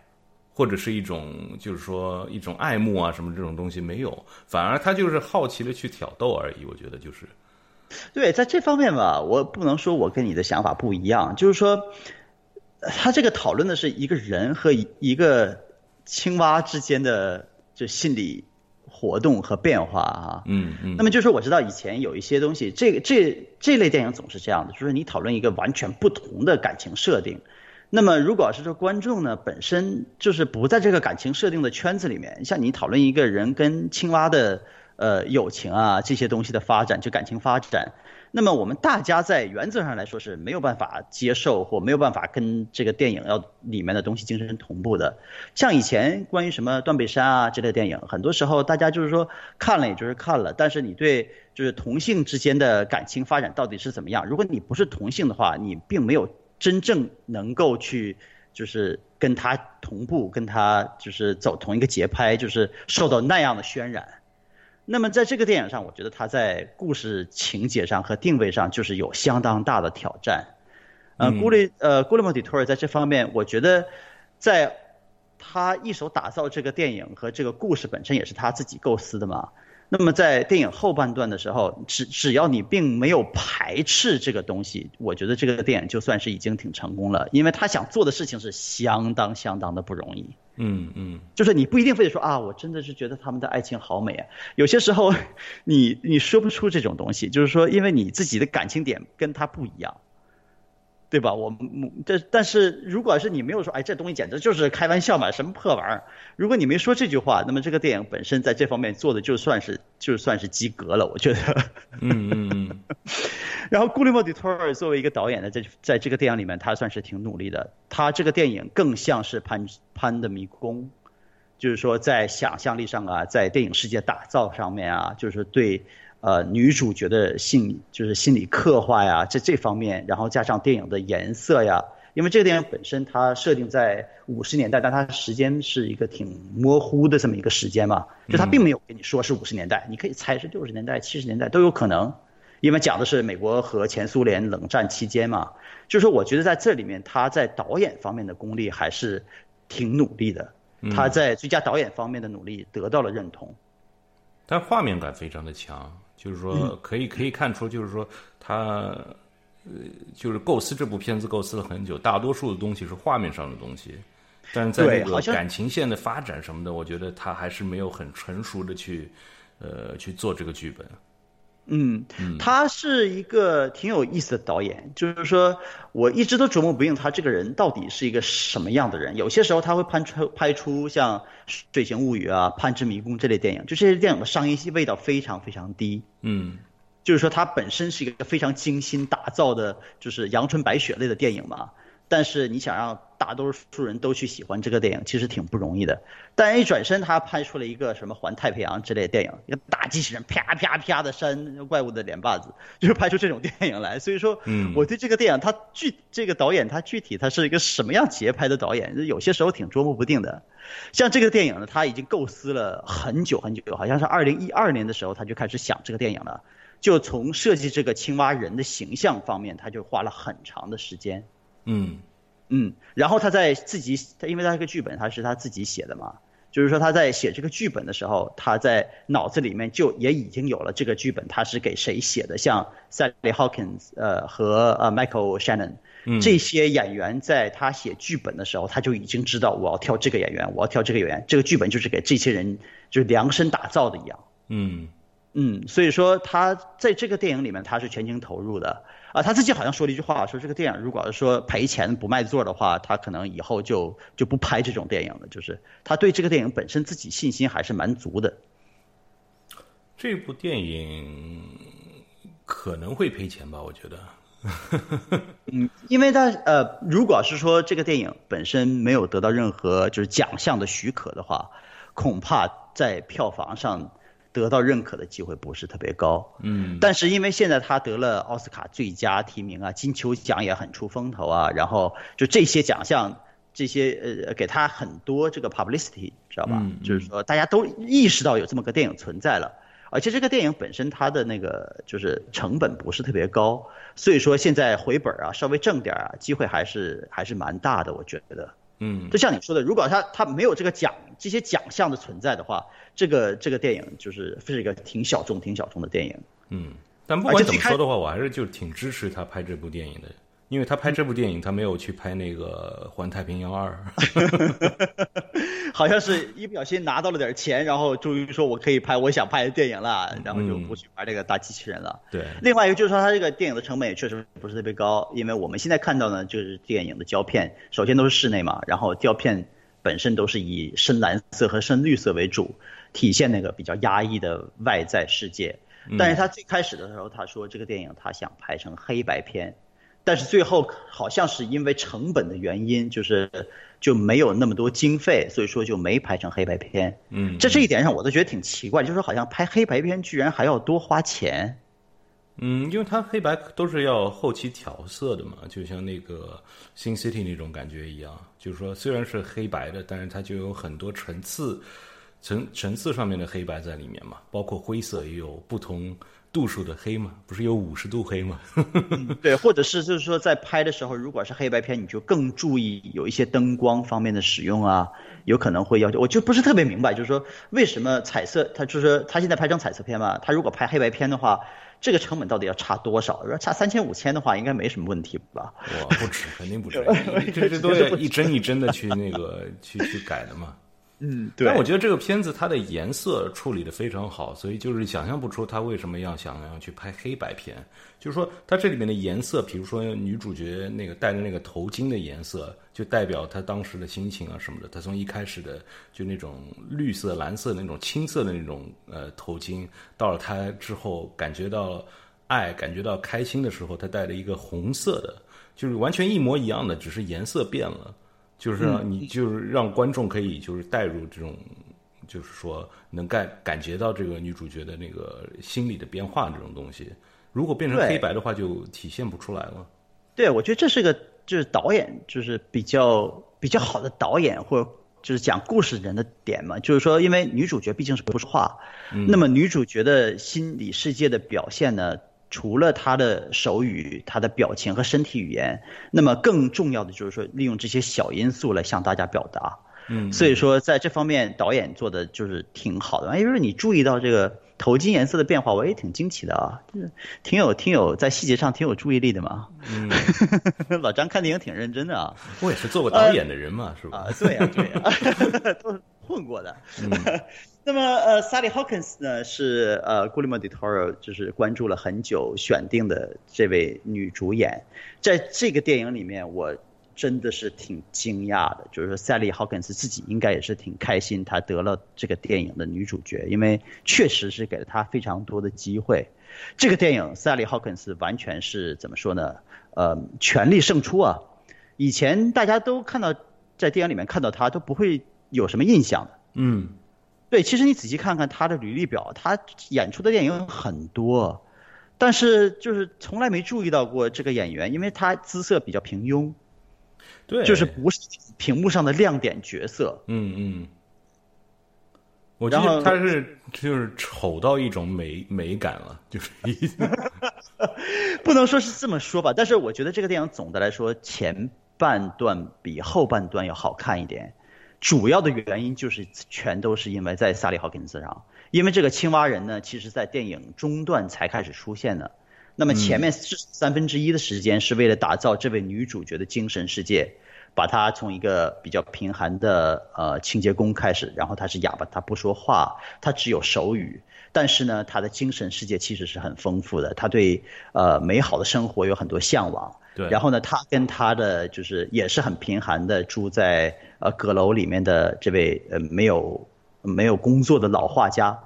或者是一种，就是说一种爱慕啊，什么这种东西没有，反而他就是好奇的去挑逗而已。我觉得就是，对，在这方面吧，我不能说我跟你的想法不一样，就是说，他这个讨论的是一个人和一个青蛙之间的就心理活动和变化啊。嗯嗯。那么就是我知道以前有一些东西，这个这这类电影总是这样的，就是你讨论一个完全不同的感情设定。那么，如果是说观众呢，本身就是不在这个感情设定的圈子里面，像你讨论一个人跟青蛙的呃友情啊这些东西的发展，就感情发展，那么我们大家在原则上来说是没有办法接受或没有办法跟这个电影要里面的东西精神同步的。像以前关于什么断背山啊这类电影，很多时候大家就是说看了也就是看了，但是你对就是同性之间的感情发展到底是怎么样？如果你不是同性的话，你并没有真正能够去就是跟他同步，跟他就是走同一个节拍，就是受到那样的渲染。那么在这个电影上，我觉得它在故事情节上和定位上就是有相当大的挑战。呃，古里呃古里莫·迪托尔在这方面，我觉得在他一手打造这个电影和这个故事本身也是他自己构思的嘛。那么在电影后半段的时候，只只要你并没有排斥这个东西，我觉得这个电影就算是已经挺成功了，因为他想做的事情是相当相当的不容易。嗯嗯，就是你不一定非得说啊，我真的是觉得他们的爱情好美啊。有些时候，你你说不出这种东西，就是说，因为你自己的感情点跟他不一样。对吧？我们这但是如果是你没有说，哎，这东西简直就是开玩笑嘛，什么破玩意儿？如果你没说这句话，那么这个电影本身在这方面做的就算是就算是及格了，我觉得。嗯嗯嗯。然后，古里莫·迪托尔作为一个导演呢，在在这个电影里面，他算是挺努力的。他这个电影更像是潘潘的迷宫，就是说在想象力上啊，在电影世界打造上面啊，就是对。呃，女主角的性就是心理刻画呀，在这方面，然后加上电影的颜色呀，因为这个电影本身它设定在五十年代，但它时间是一个挺模糊的这么一个时间嘛，就它并没有跟你说是五十年代，你可以猜是六十年代、七十年代都有可能，因为讲的是美国和前苏联冷战期间嘛，就是说我觉得在这里面他在导演方面的功力还是挺努力的，他在最佳导演方面的努力得到了认同，但画面感非常的强。就是说，可以可以看出，就是说他，呃，就是构思这部片子构思了很久，大多数的东西是画面上的东西，但是在这个感情线的发展什么的，我觉得他还是没有很成熟的去，呃，去做这个剧本。嗯，他是一个挺有意思的导演，就是说我一直都琢磨不定他这个人到底是一个什么样的人。有些时候他会拍出拍出像《水形物语》啊、《攀之迷宫》这类电影，就这些电影的商业性味道非常非常低。嗯，就是说他本身是一个非常精心打造的，就是阳春白雪类的电影嘛。但是你想让大多数人都去喜欢这个电影，其实挺不容易的。但一转身，他拍出了一个什么《环太平洋》之类的电影，一个大机器人啪啪啪的扇怪物的脸巴子，就是拍出这种电影来。所以说，嗯我对这个电影，他具这个导演他具体他是一个什么样节拍的导演，有些时候挺捉摸不定的。像这个电影呢，他已经构思了很久很久，好像是二零一二年的时候他就开始想这个电影了，就从设计这个青蛙人的形象方面，他就花了很长的时间。嗯，嗯，然后他在自己，他因为他这个剧本他是他自己写的嘛，就是说他在写这个剧本的时候，他在脑子里面就也已经有了这个剧本他是给谁写的，像 Sally Hawkins 呃和呃 Michael Shannon 这些演员，在他写剧本的时候，他就已经知道我要挑这个演员，我要挑这个演员，这个剧本就是给这些人就是量身打造的一样。嗯嗯，所以说他在这个电影里面他是全情投入的。啊，他自己好像说了一句话，说这个电影如果是说赔钱不卖座的话，他可能以后就就不拍这种电影了。就是他对这个电影本身自己信心还是蛮足的。这部电影可能会赔钱吧？我觉得。嗯，因为他呃，如果是说这个电影本身没有得到任何就是奖项的许可的话，恐怕在票房上。得到认可的机会不是特别高，嗯，但是因为现在他得了奥斯卡最佳提名啊，金球奖也很出风头啊，然后就这些奖项，这些呃给他很多这个 publicity，知道吧？就是说大家都意识到有这么个电影存在了，而且这个电影本身它的那个就是成本不是特别高，所以说现在回本啊稍微挣点啊机会还是还是蛮大的，我觉得。嗯，就像你说的，如果他他没有这个奖这些奖项的存在的话，这个这个电影就是是一个挺小众挺小众的电影。嗯，但不管怎么说的话，我还是就挺支持他拍这部电影的。因为他拍这部电影，他没有去拍那个《环太平洋二》，好像是一不小心拿到了点钱，然后终于说我可以拍我想拍的电影了，然后就不去玩这个大机器人了。对。另外一个就是说，他这个电影的成本也确实不是特别高，因为我们现在看到呢，就是电影的胶片，首先都是室内嘛，然后胶片本身都是以深蓝色和深绿色为主，体现那个比较压抑的外在世界。但是他最开始的时候他说这个电影他想拍成黑白片，但是最后好像是因为成本的原因，就是就没有那么多经费，所以说就没拍成黑白片。嗯，在这一点上我都觉得挺奇怪，就是好像拍黑白片居然还要多花钱。嗯，因为它黑白都是要后期调色的嘛，就像那个《新 City》那种感觉一样，就是说虽然是黑白的，但是它就有很多层次、层层次上面的黑白在里面嘛，包括灰色也有不同度数的黑嘛，不是有五十度黑嘛？对，或者是就是说在拍的时候，如果是黑白片，你就更注意有一些灯光方面的使用啊，有可能会要求。我就不是特别明白，就是说为什么彩色，他就是他现在拍张彩色片嘛，他如果拍黑白片的话。这个成本到底要差多少？如果差三千五千的话，应该没什么问题吧？我不止，肯定不止，这这都是 一帧一帧的去那个去去改的嘛。嗯，对。但我觉得这个片子它的颜色处理的非常好，所以就是想象不出他为什么要想要去拍黑白片。就是说，它这里面的颜色，比如说女主角那个戴的那个头巾的颜色，就代表她当时的心情啊什么的。她从一开始的就那种绿色、蓝色那种青色的那种呃头巾，到了她之后感觉到爱、感觉到开心的时候，她戴了一个红色的，就是完全一模一样的，只是颜色变了。就是让你就是让观众可以就是带入这种，就是说能感感觉到这个女主角的那个心理的变化这种东西。如果变成黑白的话，就体现不出来了。对，我觉得这是个就是导演就是比较比较好的导演或者就是讲故事人的点嘛。就是说，因为女主角毕竟是不说话，那么女主角的心理世界的表现呢？除了他的手语、他的表情和身体语言，那么更重要的就是说，利用这些小因素来向大家表达。嗯，所以说在这方面导演做的就是挺好的。哎，就是你注意到这个头巾颜色的变化，我也挺惊奇的啊，就是挺有、挺有在细节上挺有注意力的嘛。嗯，老张看电影挺认真的啊。我也是做过导演的人嘛，是吧？啊，对呀，对呀，都是混过的。那么，呃，Sally Hawkins 呢是呃 Guillermo d e Toro 就是关注了很久选定的这位女主演，在这个电影里面，我真的是挺惊讶的，就是说 Sally Hawkins 自己应该也是挺开心，她得了这个电影的女主角，因为确实是给了她非常多的机会。这个电影 Sally Hawkins 完全是怎么说呢？呃，全力胜出啊！以前大家都看到在电影里面看到她都不会有什么印象的，嗯。对，其实你仔细看看他的履历表，他演出的电影很多，但是就是从来没注意到过这个演员，因为他姿色比较平庸，对，就是不是屏幕上的亮点角色。嗯嗯，我觉得他是就是丑到一种美美感了，就是 不能说是这么说吧，但是我觉得这个电影总的来说前半段比后半段要好看一点。主要的原因就是全都是因为在萨利·豪金斯上，因为这个青蛙人呢，其实在电影中段才开始出现的。那么前面是三分之一的时间是为了打造这位女主角的精神世界，把她从一个比较贫寒的呃清洁工开始，然后她是哑巴，她不说话，她只有手语，但是呢，她的精神世界其实是很丰富的，她对呃美好的生活有很多向往。对，然后呢，她跟她的就是也是很贫寒的住在。呃，阁楼里面的这位呃没有没有工作的老画家，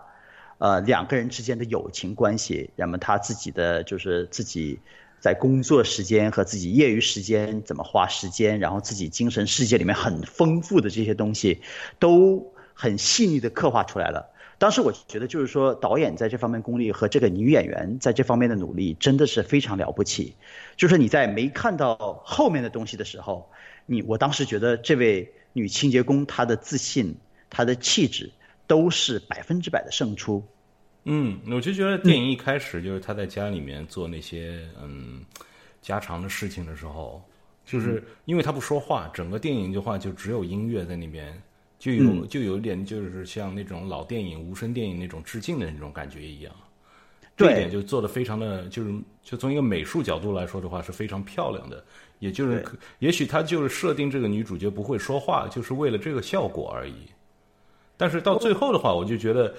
呃两个人之间的友情关系，那么他自己的就是自己在工作时间和自己业余时间怎么花时间，然后自己精神世界里面很丰富的这些东西，都很细腻的刻画出来了。当时我觉得就是说导演在这方面功力和这个女演员在这方面的努力真的是非常了不起。就是你在没看到后面的东西的时候，你我当时觉得这位。女清洁工她的自信、她的气质都是百分之百的胜出。嗯，我就觉得电影一开始就是她在家里面做那些嗯家常的事情的时候，就是因为她不说话，整个电影的话就只有音乐在那边，就有就有点就是像那种老电影、无声电影那种致敬的那种感觉一样。这一点就做的非常的，就是就从一个美术角度来说的话是非常漂亮的。也就是，也许他就是设定这个女主角不会说话，就是为了这个效果而已。但是到最后的话，我就觉得，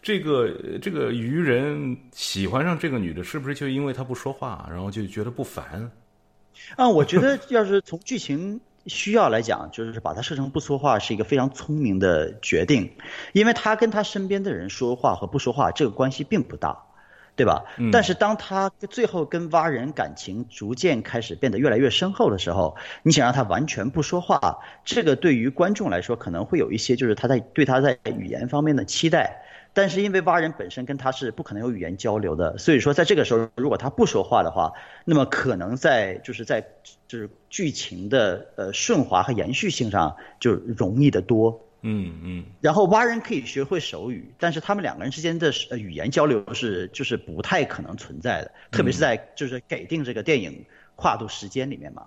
这个这个愚人喜欢上这个女的，是不是就因为她不说话，然后就觉得不烦？啊，我觉得要是从剧情需要来讲，就是把她设成不说话是一个非常聪明的决定，因为她跟她身边的人说话和不说话这个关系并不大。对吧？但是当他最后跟蛙人感情逐渐开始变得越来越深厚的时候，你想让他完全不说话，这个对于观众来说可能会有一些就是他在对他在语言方面的期待。但是因为蛙人本身跟他是不可能有语言交流的，所以说在这个时候如果他不说话的话，那么可能在就是在就是剧情的呃顺滑和延续性上就容易得多。嗯嗯，然后蛙人可以学会手语，但是他们两个人之间的语言交流是就是不太可能存在的，特别是在就是给定这个电影跨度时间里面嘛。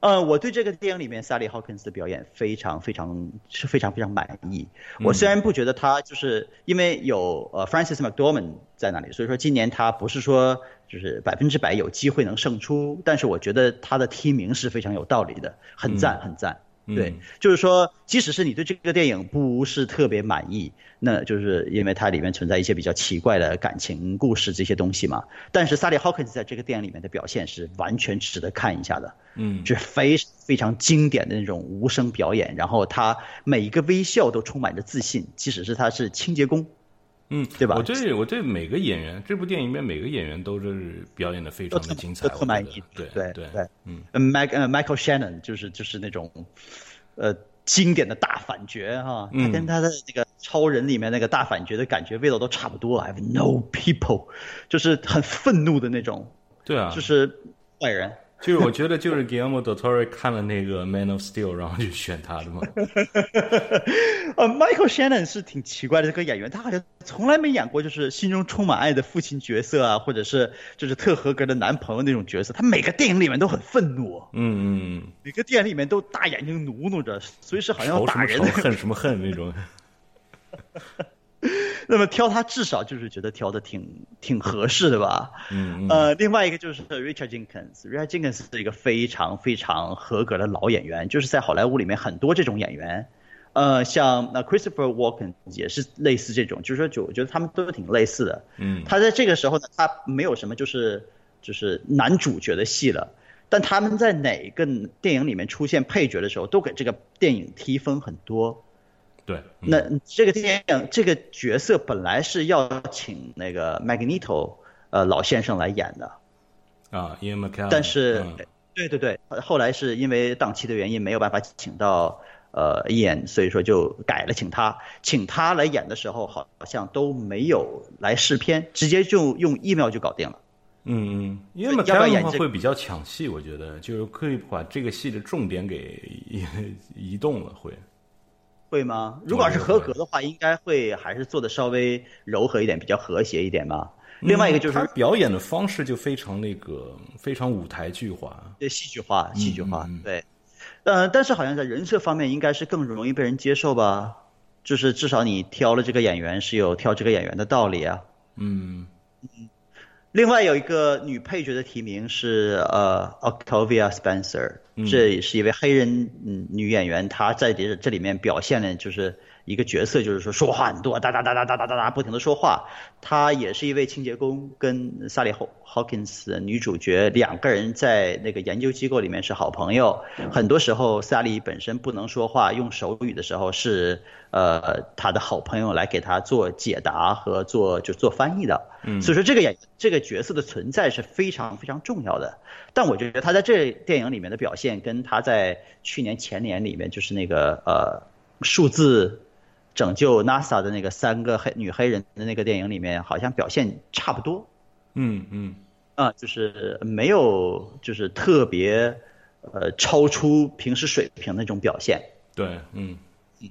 呃，我对这个电影里面 Sally Hawkins 的表演非常非常是非常非常满意。我虽然不觉得他就是因为有呃 Francis McDormand 在那里，所以说今年他不是说就是百分之百有机会能胜出，但是我觉得他的提名是非常有道理的，很赞很赞。对，就是说，即使是你对这个电影不是特别满意，那就是因为它里面存在一些比较奇怪的感情故事这些东西嘛。但是萨利·霍克斯在这个电影里面的表现是完全值得看一下的，嗯，是非非常经典的那种无声表演，然后他每一个微笑都充满着自信，即使是他是清洁工。嗯，对吧？我对我对每个演员，这部电影里面每个演员都是表演的非常的精彩，特满意。对对对对，嗯，Mike 呃 Michael Shannon 就是就是那种，呃，经典的大反角哈，他跟他的那个超人里面那个大反角的感觉味道都差不多。I have no people，就是很愤怒的那种，对啊，就是坏人。就是我觉得就是 Guillermo del Toro 看了那个 Man of Steel，然后就选他的嘛。呃，Michael Shannon 是挺奇怪的这个演员，他好像从来没演过就是心中充满爱的父亲角色啊，或者是就是特合格的男朋友那种角色。他每个电影里面都很愤怒，嗯嗯，每个电影里面都大眼睛努努着，随时好像要打人，恨什么恨那种。那么挑他至少就是觉得挑的挺挺合适的吧。嗯呃，另外一个就是 Richard Jenkins，Richard Jenkins 是一个非常非常合格的老演员，就是在好莱坞里面很多这种演员，呃，像那 Christopher Walken 也是类似这种，就是说就我觉得他们都挺类似的。嗯，他在这个时候呢，他没有什么就是就是男主角的戏了，但他们在哪个电影里面出现配角的时候，都给这个电影提分很多。对，那这个电影这个角色本来是要请那个 Magneto 呃老先生来演的，啊，Ian McKellen，但是对对对，后来是因为档期的原因没有办法请到呃 Ian，所以说就改了请他，请他来演的时候好像都没有来试片，直接就用 email 就搞定了。嗯嗯，因为 McKellen 的话会比较抢戏，我觉得就是可以把这个戏的重点给移动了，会。会吗？如果是合格的话，应该会还是做的稍微柔和一点，比较和谐一点吧。另外一个就是他表演的方式就非常那个非常舞台剧化，对戏剧化，戏剧化。对，呃，但是好像在人设方面应该是更容易被人接受吧？就是至少你挑了这个演员是有挑这个演员的道理啊。嗯。另外有一个女配角的提名是呃 Octavia Spencer，这也是一位黑人女演员，她在这这里面表现的就是一个角色，就是说说话很多，哒哒哒哒哒哒哒哒不停的说话。她也是一位清洁工，跟萨利·霍霍金斯女主角两个人在那个研究机构里面是好朋友。很多时候萨利本身不能说话，用手语的时候是呃他的好朋友来给他做解答和做就做翻译的。嗯，所以说这个演这个角色的存在是非常非常重要的。但我觉得他在这电影里面的表现，跟他在去年前年里面就是那个呃数字拯救 NASA 的那个三个黑女黑人的那个电影里面，好像表现差不多。嗯嗯，啊，就是没有就是特别呃超出平时水平那种表现。对，嗯嗯。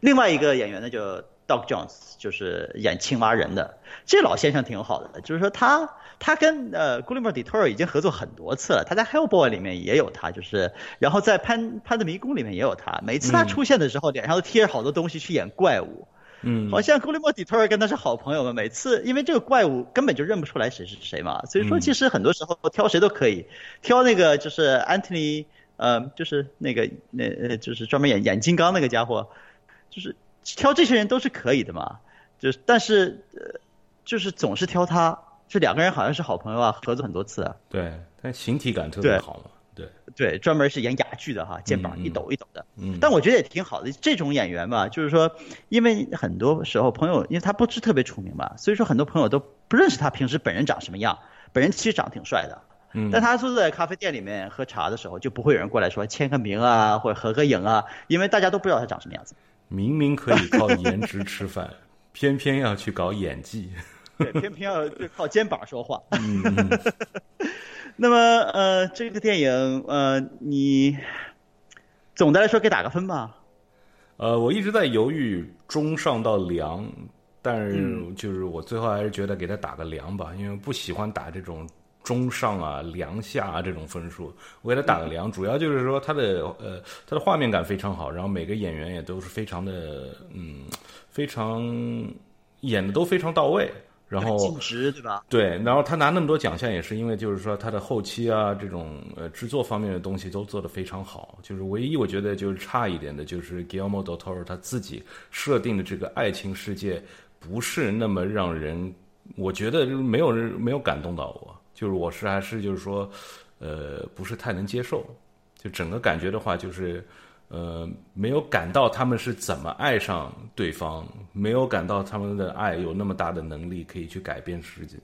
另外一个演员呢，就 Doug Jones，就是演青蛙人的。这老先生挺好的，就是说他他跟呃 Guillermo del Toro 已经合作很多次了，他在 Hellboy 里面也有他，就是然后在潘潘的迷宫里面也有他，每次他出现的时候，脸上都贴着好多东西去演怪物，嗯，好像 Guillermo del Toro 跟他是好朋友嘛，每次因为这个怪物根本就认不出来谁是谁嘛，所以说其实很多时候挑谁都可以，挑那个就是 Anthony，呃，就是那个那呃就是专门演演金刚那个家伙，就是挑这些人都是可以的嘛，就是但是呃。就是总是挑他，这两个人好像是好朋友啊，合作很多次啊。对，但形体感特别好嘛。对对，专门是演哑剧的哈，肩膀一抖一抖的。嗯，但我觉得也挺好的，这种演员吧，就是说，因为很多时候朋友，因为他不是特别出名嘛，所以说很多朋友都不认识他平时本人长什么样。本人其实长得挺帅的，嗯，但他坐在咖啡店里面喝茶的时候，就不会有人过来说签个名啊，或者合个影啊，因为大家都不知道他长什么样子。明明可以靠颜值吃饭，偏偏要去搞演技，对，偏偏要靠肩膀说话。嗯，那么呃，这个电影呃，你总的来说给打个分吧。呃，我一直在犹豫中上到良，但是就是我最后还是觉得给他打个良吧，因为不喜欢打这种中上啊、良下啊这种分数，我给他打个良，主要就是说他的呃他的画面感非常好，然后每个演员也都是非常的嗯非常演的都非常到位。然后尽职对吧？对，然后他拿那么多奖项，也是因为就是说他的后期啊，这种呃制作方面的东西都做得非常好。就是唯一我觉得就是差一点的，就是 Guillermo del Toro 他自己设定的这个爱情世界不是那么让人，我觉得没有人没有感动到我。就是我是还是就是说，呃，不是太能接受。就整个感觉的话，就是。呃，没有感到他们是怎么爱上对方，没有感到他们的爱有那么大的能力可以去改变世界，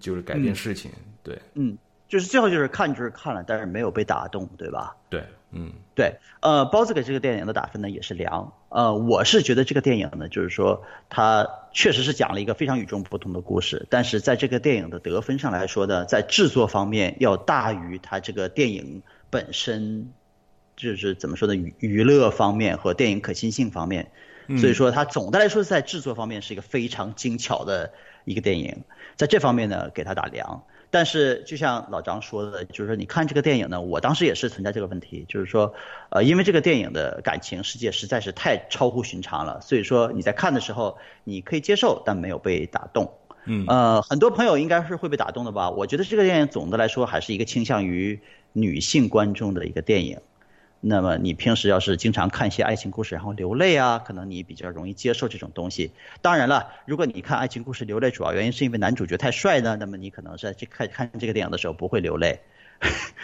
就是改变事情。对，嗯，就是最后就是看就是看了，但是没有被打动，对吧？对，嗯，对，呃，包子给这个电影的打分呢也是良，呃，我是觉得这个电影呢，就是说它确实是讲了一个非常与众不同的故事，但是在这个电影的得分上来说呢，在制作方面要大于它这个电影本身。就是怎么说呢？娱娱乐方面和电影可信性方面，所以说它总的来说在制作方面是一个非常精巧的一个电影，在这方面呢给它打量。但是就像老张说的，就是说你看这个电影呢，我当时也是存在这个问题，就是说，呃，因为这个电影的感情世界实在是太超乎寻常了，所以说你在看的时候你可以接受，但没有被打动。嗯，呃，很多朋友应该是会被打动的吧？我觉得这个电影总的来说还是一个倾向于女性观众的一个电影。那么你平时要是经常看一些爱情故事，然后流泪啊，可能你比较容易接受这种东西。当然了，如果你看爱情故事流泪，主要原因是因为男主角太帅呢，那么你可能在这看看这个电影的时候不会流泪。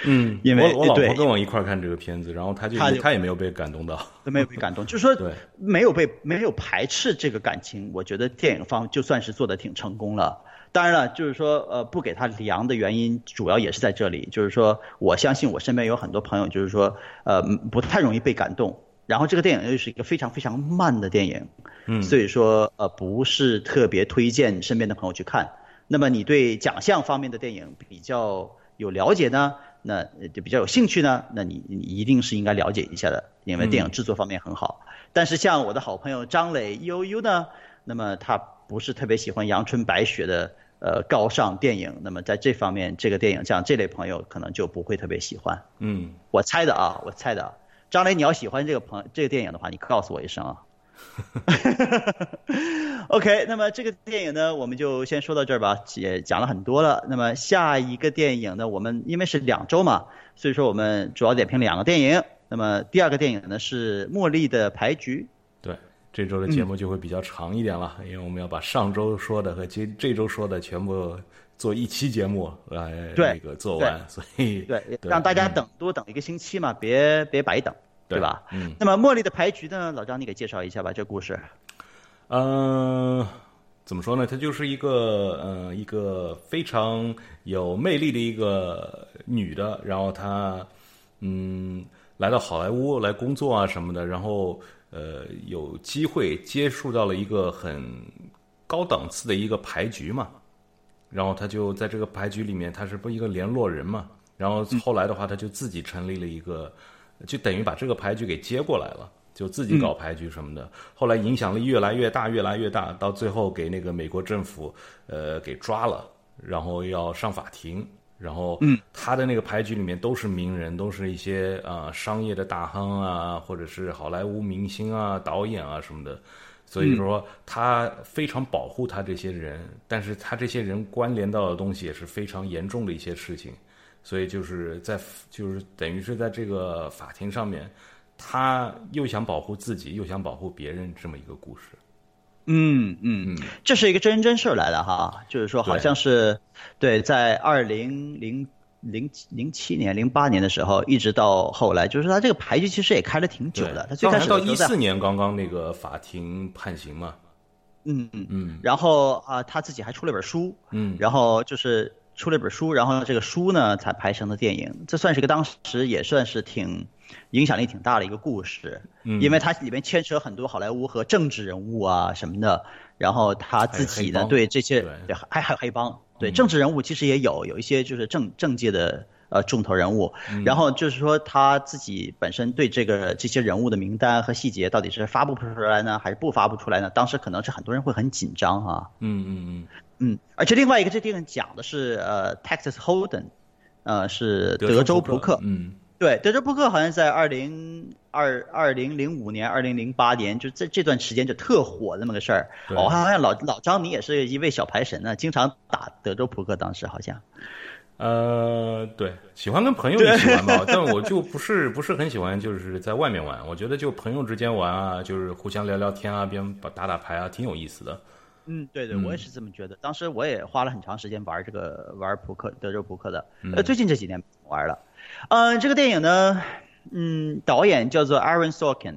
嗯，因为我我老婆跟我一块看这个片子，然后她就她也没有被感动到，都没有被感动，就是说没有被没有排斥这个感情。我觉得电影方就算是做的挺成功了。当然了，就是说，呃，不给他量的原因，主要也是在这里。就是说，我相信我身边有很多朋友，就是说，呃，不太容易被感动。然后这个电影又是一个非常非常慢的电影，嗯，所以说，呃，不是特别推荐身边的朋友去看。那么你对奖项方面的电影比较有了解呢？那就比较有兴趣呢？那你你一定是应该了解一下的，因为电影制作方面很好。但是像我的好朋友张磊悠悠呢，那么他。不是特别喜欢阳春白雪的呃高尚电影，那么在这方面，这个电影像这类朋友可能就不会特别喜欢。嗯，我猜的啊，我猜的。张雷，你要喜欢这个朋这个电影的话，你告诉我一声啊。OK，那么这个电影呢，我们就先说到这儿吧，也讲了很多了。那么下一个电影呢，我们因为是两周嘛，所以说我们主要点评两个电影。那么第二个电影呢是《茉莉的牌局》。这周的节目就会比较长一点了，因为我们要把上周说的和今这周说的全部做一期节目来那个做完，所以对让大家等多等一个星期嘛，别别白等，对吧？嗯。那么茉莉的牌局呢，老张你给介绍一下吧，这故事。嗯，怎么说呢？她就是一个呃一个非常有魅力的一个女的，然后她嗯来到好莱坞来工作啊什么的，然后。呃，有机会接触到了一个很高档次的一个牌局嘛，然后他就在这个牌局里面，他是不一个联络人嘛，然后后来的话，他就自己成立了一个，就等于把这个牌局给接过来了，就自己搞牌局什么的。后来影响力越来越大，越来越大，到最后给那个美国政府呃给抓了，然后要上法庭。然后，嗯，他的那个牌局里面都是名人，都是一些啊商业的大亨啊，或者是好莱坞明星啊、导演啊什么的。所以说，他非常保护他这些人，但是他这些人关联到的东西也是非常严重的一些事情。所以就是在就是等于是在这个法庭上面，他又想保护自己，又想保护别人，这么一个故事。嗯嗯，这是一个真人真事儿来的哈，就是说好像是，对，在二零零零零七年、零八年的时候，一直到后来，就是他这个牌局其实也开了挺久的。他最开始到一四年刚刚那个法庭判刑嘛。嗯嗯嗯。然后啊，他自己还出了本书。嗯。然后就是出了本书，然后这个书呢才拍成的电影。这算是个当时也算是挺影响力挺大的一个故事。嗯。因为它里面牵扯很多好莱坞和政治人物啊什么的。然后他自己呢对这些对还还有黑帮。对政治人物其实也有有一些就是政政界的呃重头人物，然后就是说他自己本身对这个这些人物的名单和细节到底是发布出来呢，还是不发布出来呢？当时可能是很多人会很紧张哈。嗯嗯嗯嗯，而且另外一个这电影讲的是呃 Texas Holden，呃是德州扑克。嗯。对，德州扑克好像在二零二二零零五年、二零零八年，就这这段时间就特火那么个事儿。我看，好像老老张，你也是一位小牌神呢，经常打德州扑克，当时好像。呃，对，喜欢跟朋友一起玩吧，但我就不是不是很喜欢，就是在外面玩。我觉得就朋友之间玩啊，就是互相聊聊天啊，边打打牌啊，挺有意思的。嗯，对对，我也是这么觉得。当时我也花了很长时间玩这个玩扑克，德州扑克的。呃，最近这几年玩了。嗯，这个电影呢，嗯，导演叫做 Aaron Sorkin，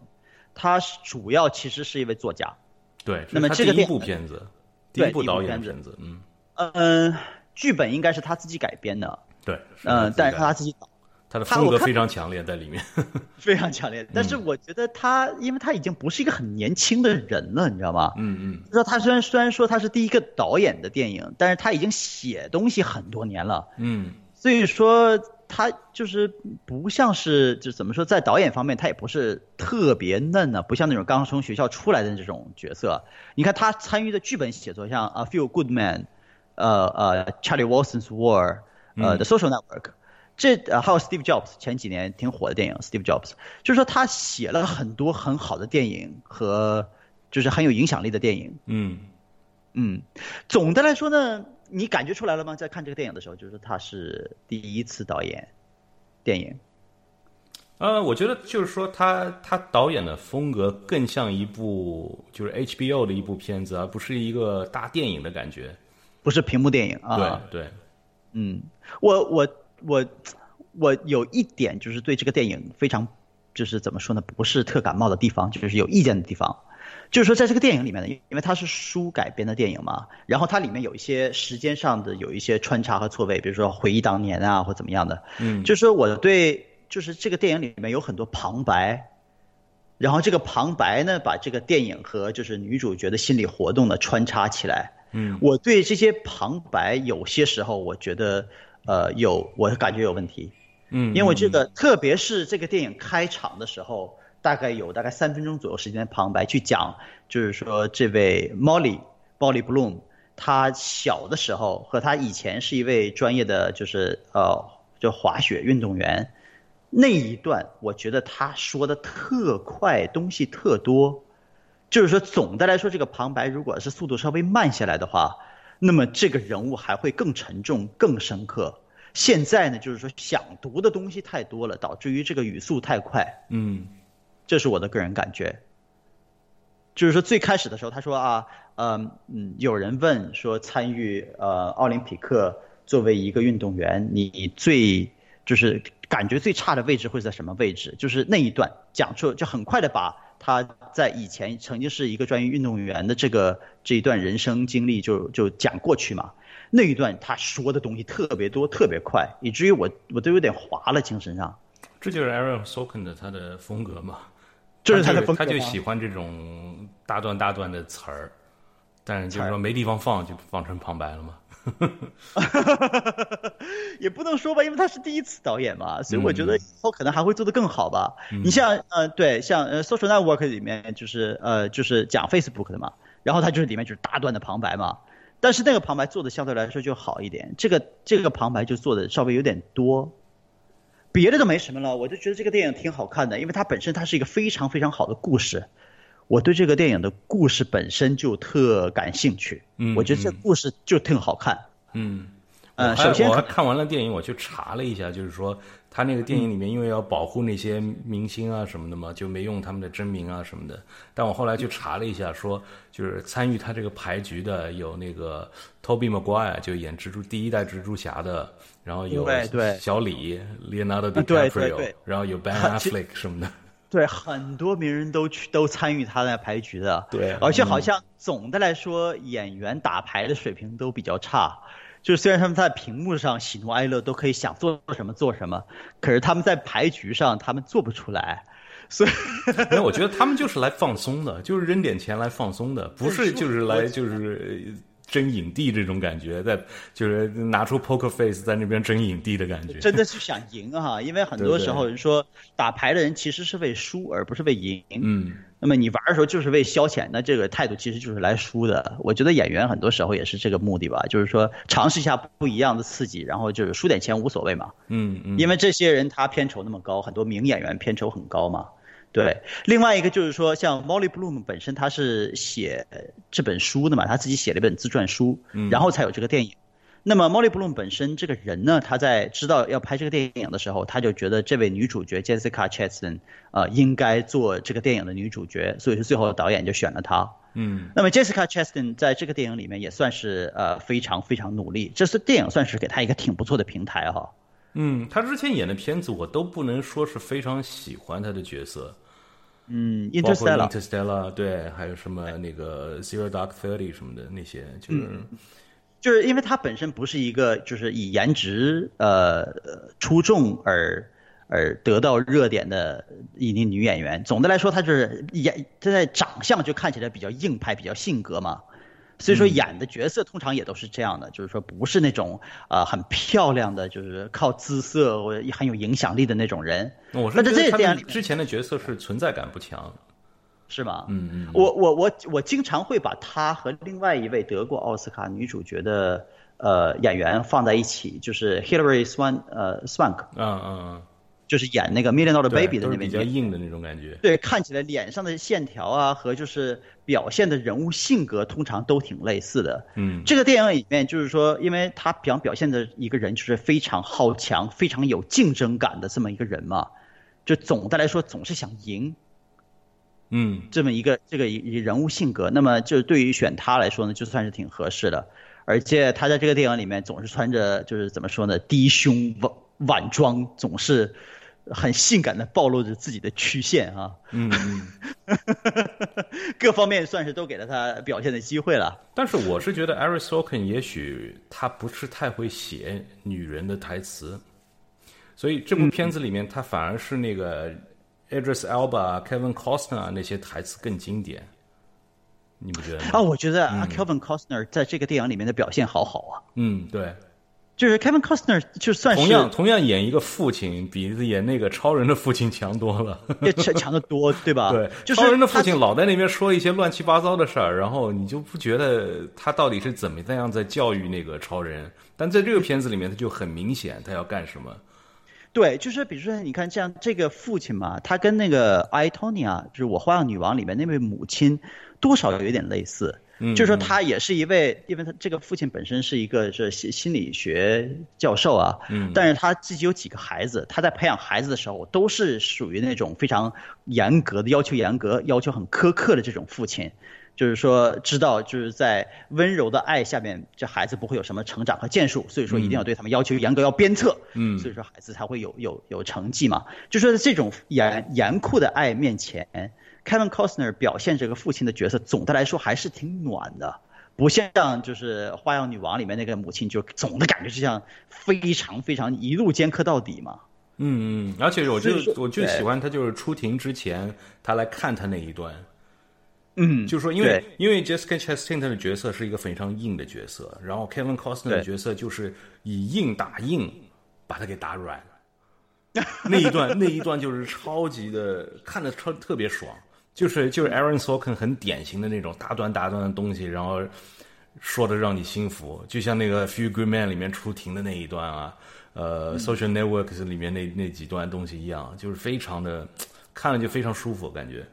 他是主要其实是一位作家。对，那么这个第一部片子，第一部导演片子，嗯嗯，剧本应该是他自己改编的。对，嗯，但是他自己导，他的风格非常强烈在里面，非常强烈。但是我觉得他，因为他已经不是一个很年轻的人了，你知道吗？嗯嗯。说他虽然虽然说他是第一个导演的电影，但是他已经写东西很多年了。嗯。所以说。他就是不像是，就怎么说，在导演方面他也不是特别嫩呢，不像那种刚从学校出来的这种角色。你看他参与的剧本写作，像《A Few Good Men》，呃呃，《Charlie Wilson's War》，呃，《The Social Network》，这呃还有 Steve Jobs 前几年挺火的电影，Steve Jobs，就是说他写了很多很好的电影和就是很有影响力的电影。嗯嗯，总的来说呢。你感觉出来了吗？在看这个电影的时候，就是他是第一次导演电影。呃，我觉得就是说，他他导演的风格更像一部就是 HBO 的一部片子，而不是一个大电影的感觉。不是屏幕电影啊。对对。嗯，我我我我有一点就是对这个电影非常就是怎么说呢？不是特感冒的地方，就是有意见的地方。就是说，在这个电影里面呢，因为它是书改编的电影嘛，然后它里面有一些时间上的有一些穿插和错位，比如说回忆当年啊，或怎么样的。嗯，就是说我对，就是这个电影里面有很多旁白，然后这个旁白呢，把这个电影和就是女主角的心理活动呢穿插起来。嗯，我对这些旁白有些时候我觉得，呃，有我感觉有问题。嗯，因为这个，特别是这个电影开场的时候。大概有大概三分钟左右时间的旁白去讲，就是说这位 Molly，Molly Bloom，她小的时候和她以前是一位专业的就是呃就滑雪运动员，那一段我觉得他说的特快，东西特多，就是说总的来说这个旁白如果是速度稍微慢下来的话，那么这个人物还会更沉重、更深刻。现在呢，就是说想读的东西太多了，导致于这个语速太快。嗯。这是我的个人感觉，就是说最开始的时候，他说啊，嗯嗯，有人问说参与呃奥林匹克作为一个运动员，你最就是感觉最差的位置会在什么位置？就是那一段讲出，就很快的把他在以前曾经是一个专业运动员的这个这一段人生经历就就讲过去嘛。那一段他说的东西特别多，特别快，以至于我我都有点滑了精神上。这就是 Aaron Sorkin 的他的风格嘛。这是他的风格他就喜欢这种大段大段的词儿，但是就是说没地方放，就放成旁白了嘛。也不能说吧，因为他是第一次导演嘛，所以我觉得以后可能还会做得更好吧。你像呃，对，像呃，Social Network 里面就是呃，就是讲 Facebook 的嘛，然后他就是里面就是大段的旁白嘛，但是那个旁白做的相对来说就好一点，这个这个旁白就做的稍微有点多。别的都没什么了，我就觉得这个电影挺好看的，因为它本身它是一个非常非常好的故事，我对这个电影的故事本身就特感兴趣。嗯，我觉得这故事就挺好看。嗯，呃，首先我还看完了电影，我去查了一下，就是说他那个电影里面，因为要保护那些明星啊什么的嘛，就没用他们的真名啊什么的。但我后来去查了一下，说就是参与他这个牌局的有那个 Toby Maguire，就演蜘蛛第一代蜘蛛侠的，然后有小李 Leonardo DiCaprio，然后有 Ben Affleck 什么的。对，很多名人都去都参与他的牌局的。对，而且好像总的来说，演员打牌的水平都比较差。就是虽然他们在屏幕上喜怒哀乐都可以想做什么做什么，可是他们在牌局上他们做不出来，所以，没有，我觉得他们就是来放松的，就是扔点钱来放松的，不是就是来就是争影帝这种感觉，在就是拿出 poker face 在那边争影帝的感觉，真的是想赢啊！因为很多时候人说打牌的人其实是为输而不是为赢，嗯。那么你玩的时候就是为消遣，那这个态度其实就是来输的。我觉得演员很多时候也是这个目的吧，就是说尝试一下不一样的刺激，然后就是输点钱无所谓嘛。嗯嗯。因为这些人他片酬那么高，很多名演员片酬很高嘛。对。另外一个就是说，像 Molly Bloom 本身他是写这本书的嘛，他自己写了一本自传书，然后才有这个电影。那么 Molly Bloom 本身这个人呢，他在知道要拍这个电影的时候，他就觉得这位女主角 Jessica Chastain 呃应该做这个电影的女主角，所以说最后导演就选了她。嗯。那么 Jessica Chastain 在这个电影里面也算是呃非常非常努力，这是电影算是给她一个挺不错的平台哈。嗯，她之前演的片子我都不能说是非常喜欢他的角色。嗯，Interstellar。Interstellar 对，还有什么那个 Zero Dark Thirty 什么的那些，就是。就是因为他本身不是一个就是以颜值呃出众而而得到热点的一名女演员。总的来说，她就是演她在长相就看起来比较硬派，比较性格嘛。所以说演的角色通常也都是这样的，就是说不是那种呃很漂亮的，就是靠姿色或者很有影响力的那种人。我是觉得他之前的角色是存在感不强。是吗？嗯嗯，我我我我经常会把她和另外一位得过奥斯卡女主角的呃演员放在一起，就是 Hilary Swan 呃 Swank，嗯嗯嗯，就是演那个 Million Dollar Baby 的那边，比较硬的那种感觉。对，看起来脸上的线条啊和就是表现的人物性格通常都挺类似的。嗯，这个电影里面就是说，因为他想表现的一个人就是非常好强、非常有竞争感的这么一个人嘛，就总的来说总是想赢。嗯，这么一个这个人物性格，那么就对于选他来说呢，就算是挺合适的。而且他在这个电影里面总是穿着就是怎么说呢，低胸晚晚装，总是很性感的暴露着自己的曲线啊。嗯，各方面算是都给了他表现的机会了。但是我是觉得 Eric Sorkin 也许他不是太会写女人的台词，所以这部片子里面他反而是那个。Idris Elba、Kevin Costner 那些台词更经典，你不觉得吗？啊，我觉得啊，Kevin Costner 在这个电影里面的表现好好啊。嗯，对，就是 Kevin Costner 就算是同样同样演一个父亲，比演那个超人的父亲强多了，强强得多，对吧？对，就是超人的父亲老在那边说一些乱七八糟的事儿，然后你就不觉得他到底是怎么样在教育那个超人？但在这个片子里面，他就很明显他要干什么。对，就是比如说，你看像这个父亲嘛，他跟那个艾托尼亚，就是我花样女王里面那位母亲，多少有一点类似。嗯，就是说他也是一位，因为他这个父亲本身是一个是心心理学教授啊。嗯，但是他自己有几个孩子，他在培养孩子的时候，都是属于那种非常严格的要求，严格要求很苛刻的这种父亲。就是说，知道就是在温柔的爱下面，这孩子不会有什么成长和建树，所以说一定要对他们要求严格，要鞭策。嗯，所以说孩子才会有有有成绩嘛。就说在这种严严酷的爱面前，Kevin Costner 表现这个父亲的角色，总的来说还是挺暖的，不像就是《花样女王》里面那个母亲，就总的感觉就像非常非常一路尖刻到底嘛。嗯嗯，而且我就我就喜欢他，就是出庭之前他来看他那一段。嗯，就是说，因为因为 Jessica Chastain 的角色是一个非常硬的角色，然后 Kevin Costner 的角色就是以硬打硬，把他给打软。那一段那一段就是超级的，看的超特别爽，就是就是 Aaron Sorkin 很典型的那种大段大段的东西，然后说的让你心服，就像那个《Few Good Men》里面出庭的那一段啊，呃，《Social Networks》里面那那几段东西一样，就是非常的看了就非常舒服，感觉。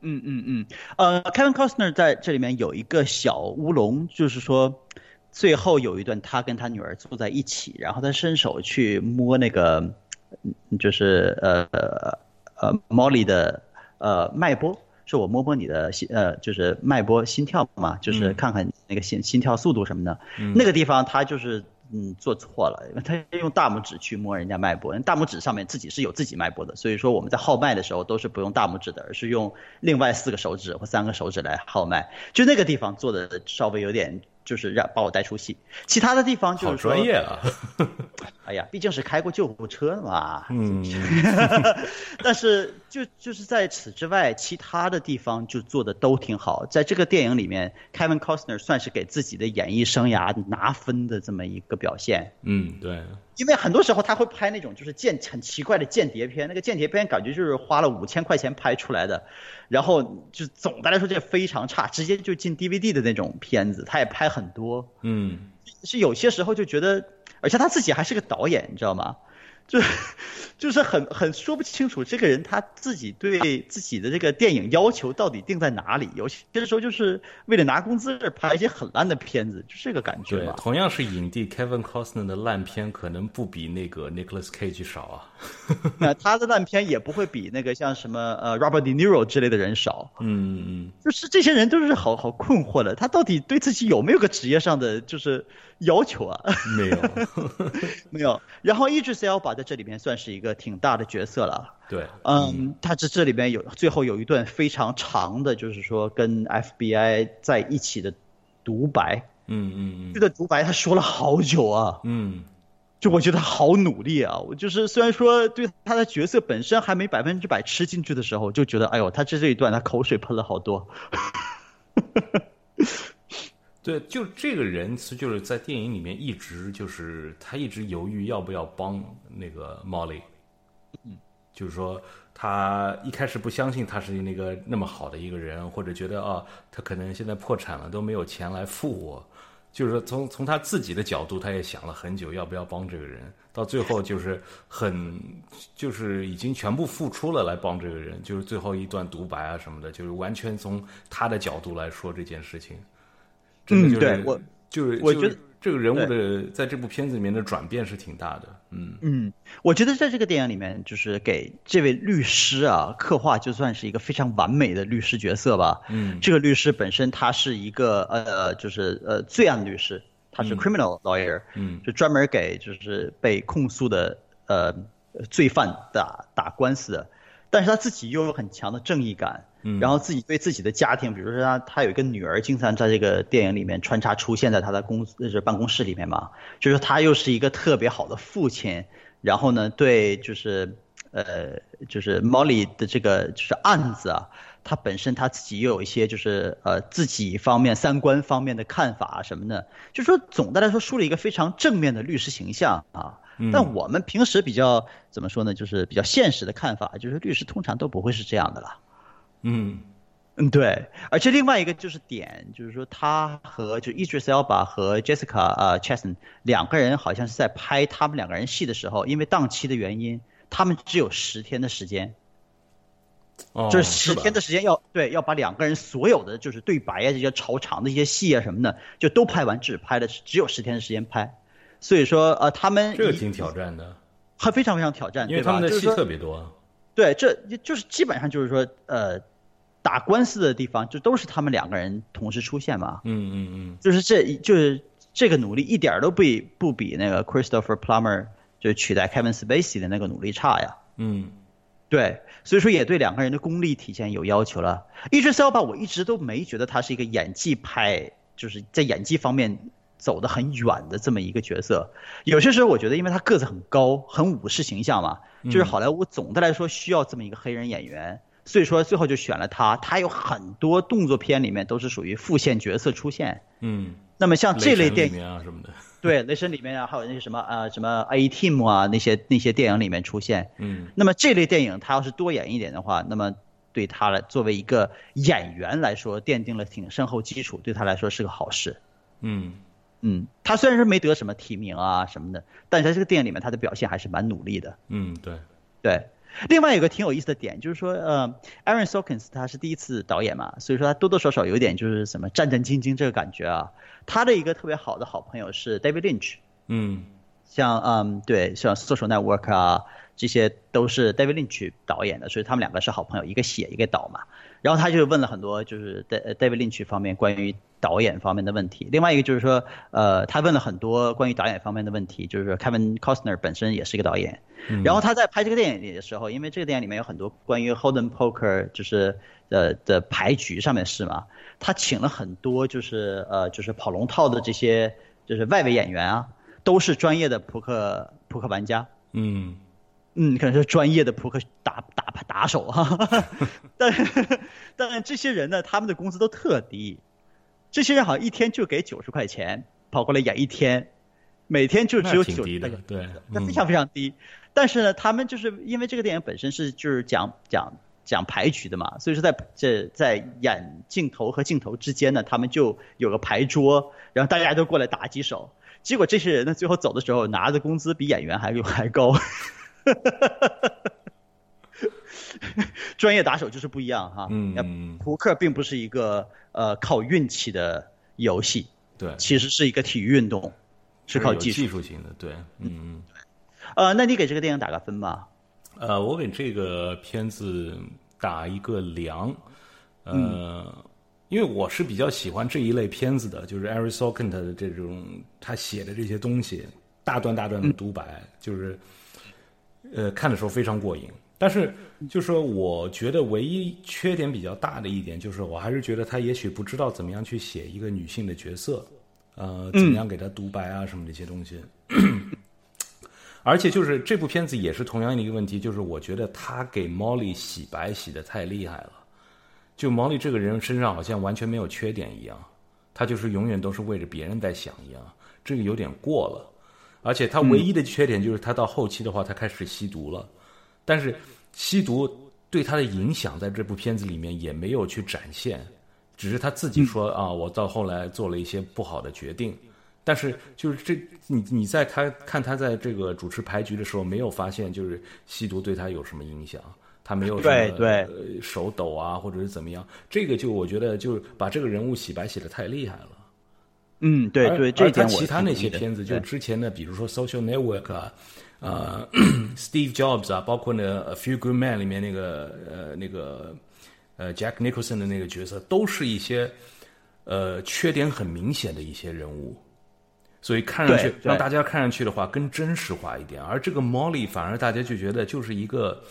嗯嗯嗯，呃，Kevin Costner 在这里面有一个小乌龙，就是说，最后有一段他跟他女儿坐在一起，然后他伸手去摸那个，嗯就是呃呃 Molly 的呃脉搏，是我摸摸你的心呃就是脉搏心跳嘛，就是看看那个心心跳速度什么的，那个地方他就是。嗯，做错了，因为他用大拇指去摸人家脉搏，大拇指上面自己是有自己脉搏的，所以说我们在号脉的时候都是不用大拇指的，而是用另外四个手指或三个手指来号脉，就那个地方做的稍微有点。就是让把我带出戏，其他的地方就是说，专业啊！哎呀，毕竟是开过救护车的嘛。嗯。但是就就是在此之外，其他的地方就做的都挺好。在这个电影里面，Kevin Costner 算是给自己的演艺生涯拿分的这么一个表现。嗯，对。因为很多时候他会拍那种就是间很奇怪的间谍片，那个间谍片感觉就是花了五千块钱拍出来的，然后就总的来说这非常差，直接就进 DVD 的那种片子。他也拍很多，嗯，是有些时候就觉得，而且他自己还是个导演，你知道吗？就 就是很很说不清楚这个人他自己对自己的这个电影要求到底定在哪里？有些时候就是为了拿工资拍一些很烂的片子，就这个感觉嘛。同样是影帝 Kevin Costner 的烂片，可能不比那个 Nicholas Cage 少啊。那他的烂片也不会比那个像什么呃 Robert De Niro 之类的人少。嗯嗯。就是这些人都是好好困惑的，他到底对自己有没有个职业上的就是要求啊？没有，没有。然后一直 C L 把。在这里面算是一个挺大的角色了。对，嗯，他这这里边有最后有一段非常长的，就是说跟 FBI 在一起的独白。嗯嗯嗯，这个独白他说了好久啊。嗯，就我觉得好努力啊。我就是虽然说对他的角色本身还没百分之百吃进去的时候，就觉得哎呦，他这这一段他口水喷了好多。对，就这个人是就是在电影里面一直就是他一直犹豫要不要帮那个 Molly，嗯，就是说他一开始不相信他是那个那么好的一个人，或者觉得啊他可能现在破产了都没有钱来付我，就是说从从他自己的角度他也想了很久要不要帮这个人，到最后就是很就是已经全部付出了来帮这个人，就是最后一段独白啊什么的，就是完全从他的角度来说这件事情。嗯，对我就是我觉得这个人物的在这部片子里面的转变是挺大的。嗯嗯，我觉得在这个电影里面，就是给这位律师啊刻画，就算是一个非常完美的律师角色吧。嗯，这个律师本身他是一个呃，就是呃罪案律师，他是 criminal lawyer，嗯，就专门给就是被控诉的呃罪犯打打官司的，但是他自己又有很强的正义感。嗯然后自己对自己的家庭，比如说他他有一个女儿，经常在这个电影里面穿插出现在他的公就是办公室里面嘛，就是他又是一个特别好的父亲，然后呢，对就是呃就是 Molly 的这个就是案子啊，他本身他自己又有一些就是呃自己方面三观方面的看法什么的，就是说总的来说树立一个非常正面的律师形象啊。但我们平时比较怎么说呢？就是比较现实的看法，就是律师通常都不会是这样的了。嗯，嗯，对，而且另外一个就是点，就是说他和就 Idris Elba 和 Jessica 啊 Chastain 两个人好像是在拍他们两个人戏的时候，因为档期的原因，他们只有十天的时间，哦，就是十天的时间要对要把两个人所有的就是对白啊这些超长的一些戏啊什么的就都拍完，只拍了只有十天的时间拍，所以说呃他们这个挺挑战的，还非常非常挑战，因为他们的戏特别多，对，这就是基本上就是说呃。打官司的地方就都是他们两个人同时出现嘛，嗯嗯嗯，就是这就是这个努力一点都不比不比那个 Christopher Plummer 就取代 Kevin Spacey 的那个努力差呀，嗯，对，所以说也对两个人的功力体现有要求了。一直 Selba 我一直都没觉得他是一个演技派，就是在演技方面走得很远的这么一个角色。有些时候我觉得，因为他个子很高，很武士形象嘛，就是好莱坞总的来说需要这么一个黑人演员。所以说最后就选了他，他有很多动作片里面都是属于副线角色出现。嗯，那么像这类电影啊什么的，对，雷神里面啊，还有那些什么啊什么 A Team 啊那些那些电影里面出现。嗯，那么这类电影他要是多演一点的话，那么对他来作为一个演员来说，奠定了挺深厚基础，对他来说是个好事。嗯嗯，他虽然是没得什么提名啊什么的，但是在这个电影里面他的表现还是蛮努力的。嗯，对对。另外有个挺有意思的点，就是说，呃，Aaron Sorkin 他是第一次导演嘛，所以说他多多少少有点就是什么战战兢兢这个感觉啊。他的一个特别好的好朋友是 David Lynch，嗯，像嗯对，像 Social Network 啊，这些都是 David Lynch 导演的，所以他们两个是好朋友，一个写一个导嘛。然后他就问了很多就是 David Lynch 方面关于导演方面的问题。另外一个就是说，呃，他问了很多关于导演方面的问题，就是说 Kevin Costner 本身也是一个导演。然后他在拍这个电影里的时候，因为这个电影里面有很多关于 Holden Poker 就是呃的牌局上面事嘛，他请了很多就是呃就是跑龙套的这些就是外围演员啊，都是专业的扑克扑克玩家。嗯嗯，可能是专业的扑克打打打手 哈，但但这些人呢，他们的工资都特低，这些人好像一天就给九十块钱跑过来演一天，每天就只有九十，对，那非常非常低。但是呢，他们就是因为这个电影本身是就是讲讲讲牌局的嘛，所以说在这在演镜头和镜头之间呢，他们就有个牌桌，然后大家都过来打几手。结果这些人呢，最后走的时候拿的工资比演员还还高。专业打手就是不一样哈，嗯，扑克并不是一个呃靠运气的游戏，对，其实是一个体育运动，是靠技术。技术型的，对，嗯嗯，呃，那你给这个电影打个分吧？呃，我给这个片子打一个良，呃，因为我是比较喜欢这一类片子的，就是 Eric Sorkin 的这种他写的这些东西，大段大段的独白，就是。呃，看的时候非常过瘾，但是就说我觉得唯一缺点比较大的一点，就是我还是觉得他也许不知道怎么样去写一个女性的角色，呃，怎么样给她独白啊什么这些东西。而且就是这部片子也是同样的一个问题，就是我觉得他给 Molly 洗白洗的太厉害了，就 Molly 这个人身上好像完全没有缺点一样，他就是永远都是为着别人在想一样，这个有点过了。而且他唯一的缺点就是他到后期的话，他开始吸毒了。但是吸毒对他的影响在这部片子里面也没有去展现，只是他自己说啊，我到后来做了一些不好的决定。但是就是这，你你在他看他在这个主持牌局的时候，没有发现就是吸毒对他有什么影响，他没有对对手抖啊，或者是怎么样。这个就我觉得就是把这个人物洗白洗的太厉害了。嗯，对对，这点我其他那些片子，就之前的，比如说《Social Network》啊，呃，Steve Jobs 啊，包括呢《A Few Good Men》里面那个呃那个呃 Jack Nicholson 的那个角色，都是一些呃缺点很明显的一些人物，所以看上去让大家看上去的话更真实化一点。而这个 Molly 反而大家就觉得就是一个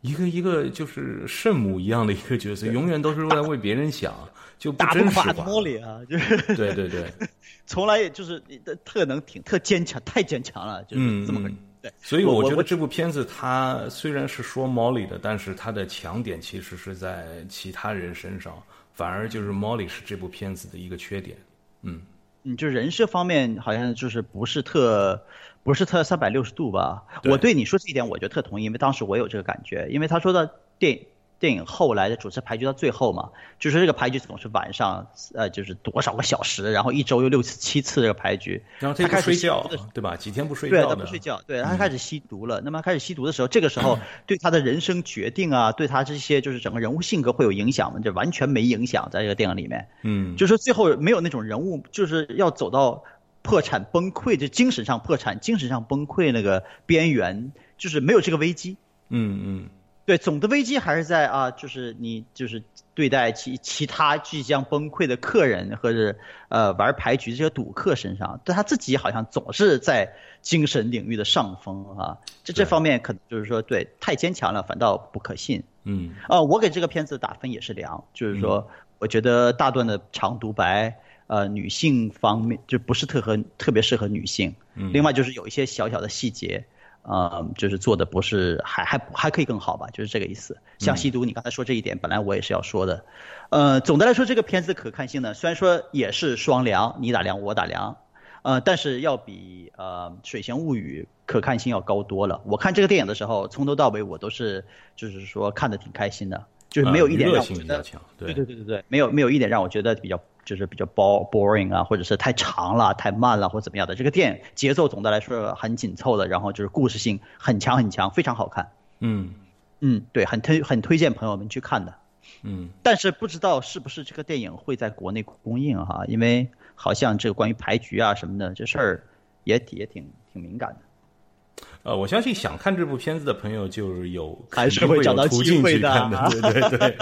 一个一个就是圣母一样的一个角色，永远都是为了为别人想。就打不垮莫里啊，就是对对对，从来也就是特能挺特坚强，太坚强了，就是这么个对。所以我觉得这部片子它虽然是说 Molly 的，但是它的强点其实是在其他人身上，反而就是 Molly 是这部片子的一个缺点。嗯，嗯，就人设方面好像就是不是特不是特三百六十度吧？我对你说这一点，我觉得特同意，因为当时我有这个感觉，因为他说的电影。电影后来的主持牌局到最后嘛，就是这个牌局总是晚上，呃，就是多少个小时，然后一周又六次、七次这个牌局。然后他开始睡觉，对吧？几天不睡觉对，他不睡觉，对，他开始吸毒了。那么开始吸毒的时候，这个时候 对他的人生决定啊，对他这些就是整个人物性格会有影响吗？这完全没影响，在这个电影里面。嗯，就是最后没有那种人物就是要走到破产崩溃，就精神上破产、精神上崩溃那个边缘，就是没有这个危机。嗯嗯。对，总的危机还是在啊，就是你就是对待其其他即将崩溃的客人或者呃玩牌局这些赌客身上，但他自己好像总是在精神领域的上风啊，这这方面可能就是说对太坚强了，反倒不可信。嗯，啊，我给这个片子打分也是良，就是说我觉得大段的长独白，呃，女性方面就不是特合特别适合女性。嗯，另外就是有一些小小的细节。呃，就是做的不是还还还可以更好吧，就是这个意思。像吸毒，你刚才说这一点，本来我也是要说的。呃，总的来说，这个片子可看性呢，虽然说也是双梁，你打梁我打梁，呃，但是要比呃《水形物语》可看性要高多了。我看这个电影的时候，从头到尾我都是就是说看的挺开心的，就是没有一点让我觉得对对对对对，没有没有一点让我觉得比较。就是比较 boring 啊，或者是太长了、太慢了，或怎么样的。这个电影节奏总的来说很紧凑的，然后就是故事性很强很强，非常好看。嗯，嗯，对，很推很推荐朋友们去看的。嗯，但是不知道是不是这个电影会在国内公映哈，因为好像这个关于牌局啊什么的这事儿也也挺挺敏感的。呃，我相信想看这部片子的朋友就有还是会找到机会的，对对对。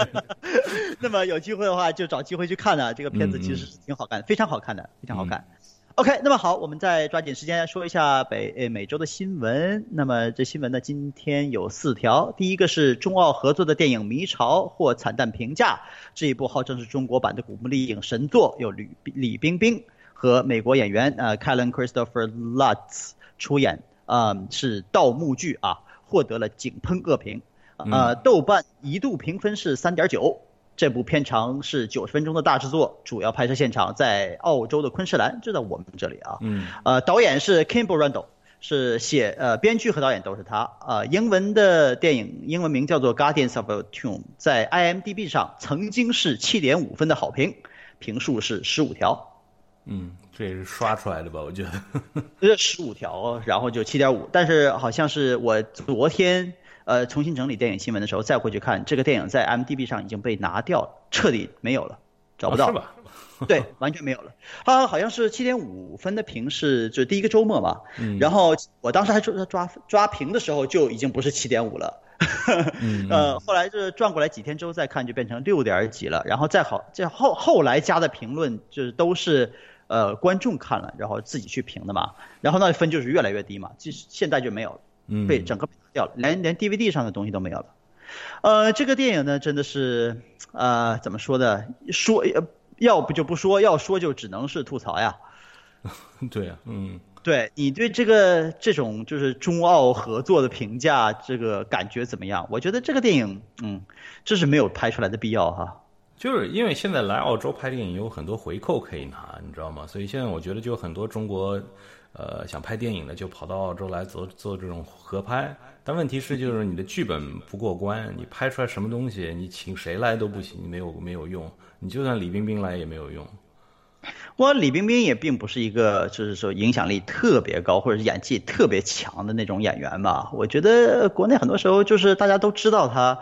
那么有机会的话就找机会去看啊，这个片子其实是挺好看，非常好看的，非常好看。OK，那么好，我们再抓紧时间说一下北呃美洲的新闻。那么这新闻呢，今天有四条。第一个是中澳合作的电影《迷巢》获惨淡评价，这一部号称是中国版的古墓丽影神作，由吕李冰冰和美国演员呃 Kellen Christopher Lutz 出演，呃是盗墓剧啊，获得了井喷恶评，呃豆瓣一度评分是三点九。这部片长是九十分钟的大制作，主要拍摄现场在澳洲的昆士兰，就在我们这里啊。嗯。呃，导演是 Kimball Randall，是写呃编剧和导演都是他。呃，英文的电影英文名叫做《Guardians of the Tomb》，在 IMDB 上曾经是七点五分的好评，评数是十五条。嗯，这也是刷出来的吧？我觉得。这十五条，然后就七点五，但是好像是我昨天。呃，重新整理电影新闻的时候，再回去看这个电影在 M D B 上已经被拿掉了，彻底没有了，找不到。是吧？对，完全没有了。它好像是七点五分的评是就第一个周末嘛，然后我当时还抓抓抓评的时候就已经不是七点五了，呃，后来就是转过来几天之后再看就变成六点几了，然后再好这后后来加的评论就是都是呃观众看了然后自己去评的嘛，然后那分就是越来越低嘛，就是现在就没有了，被整个。掉了，连连 DVD 上的东西都没有了。呃，这个电影呢，真的是，呃，怎么说呢？说要不就不说，要说就只能是吐槽呀。对呀，嗯，对你对这个这种就是中澳合作的评价，这个感觉怎么样？我觉得这个电影，嗯，这是没有拍出来的必要哈。就是因为现在来澳洲拍电影有很多回扣可以拿，你知道吗？所以现在我觉得就很多中国，呃，想拍电影的就跑到澳洲来做做这种合拍。但问题是，就是你的剧本不过关，你拍出来什么东西，你请谁来都不行，没有没有用。你就算李冰冰来也没有用。我李冰冰也并不是一个就是说影响力特别高或者是演技特别强的那种演员吧。我觉得国内很多时候就是大家都知道他。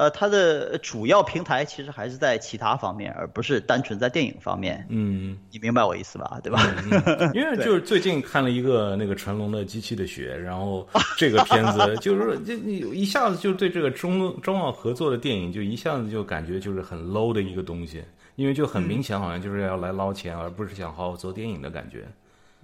呃，它的主要平台其实还是在其他方面，而不是单纯在电影方面。嗯，你明白我意思吧？对吧？因为就是最近看了一个那个成龙的《机器的血》，然后这个片子 就是就你一下子就对这个中中澳合作的电影就一下子就感觉就是很 low 的一个东西，因为就很明显好像就是要来捞钱，而不是想好好做电影的感觉。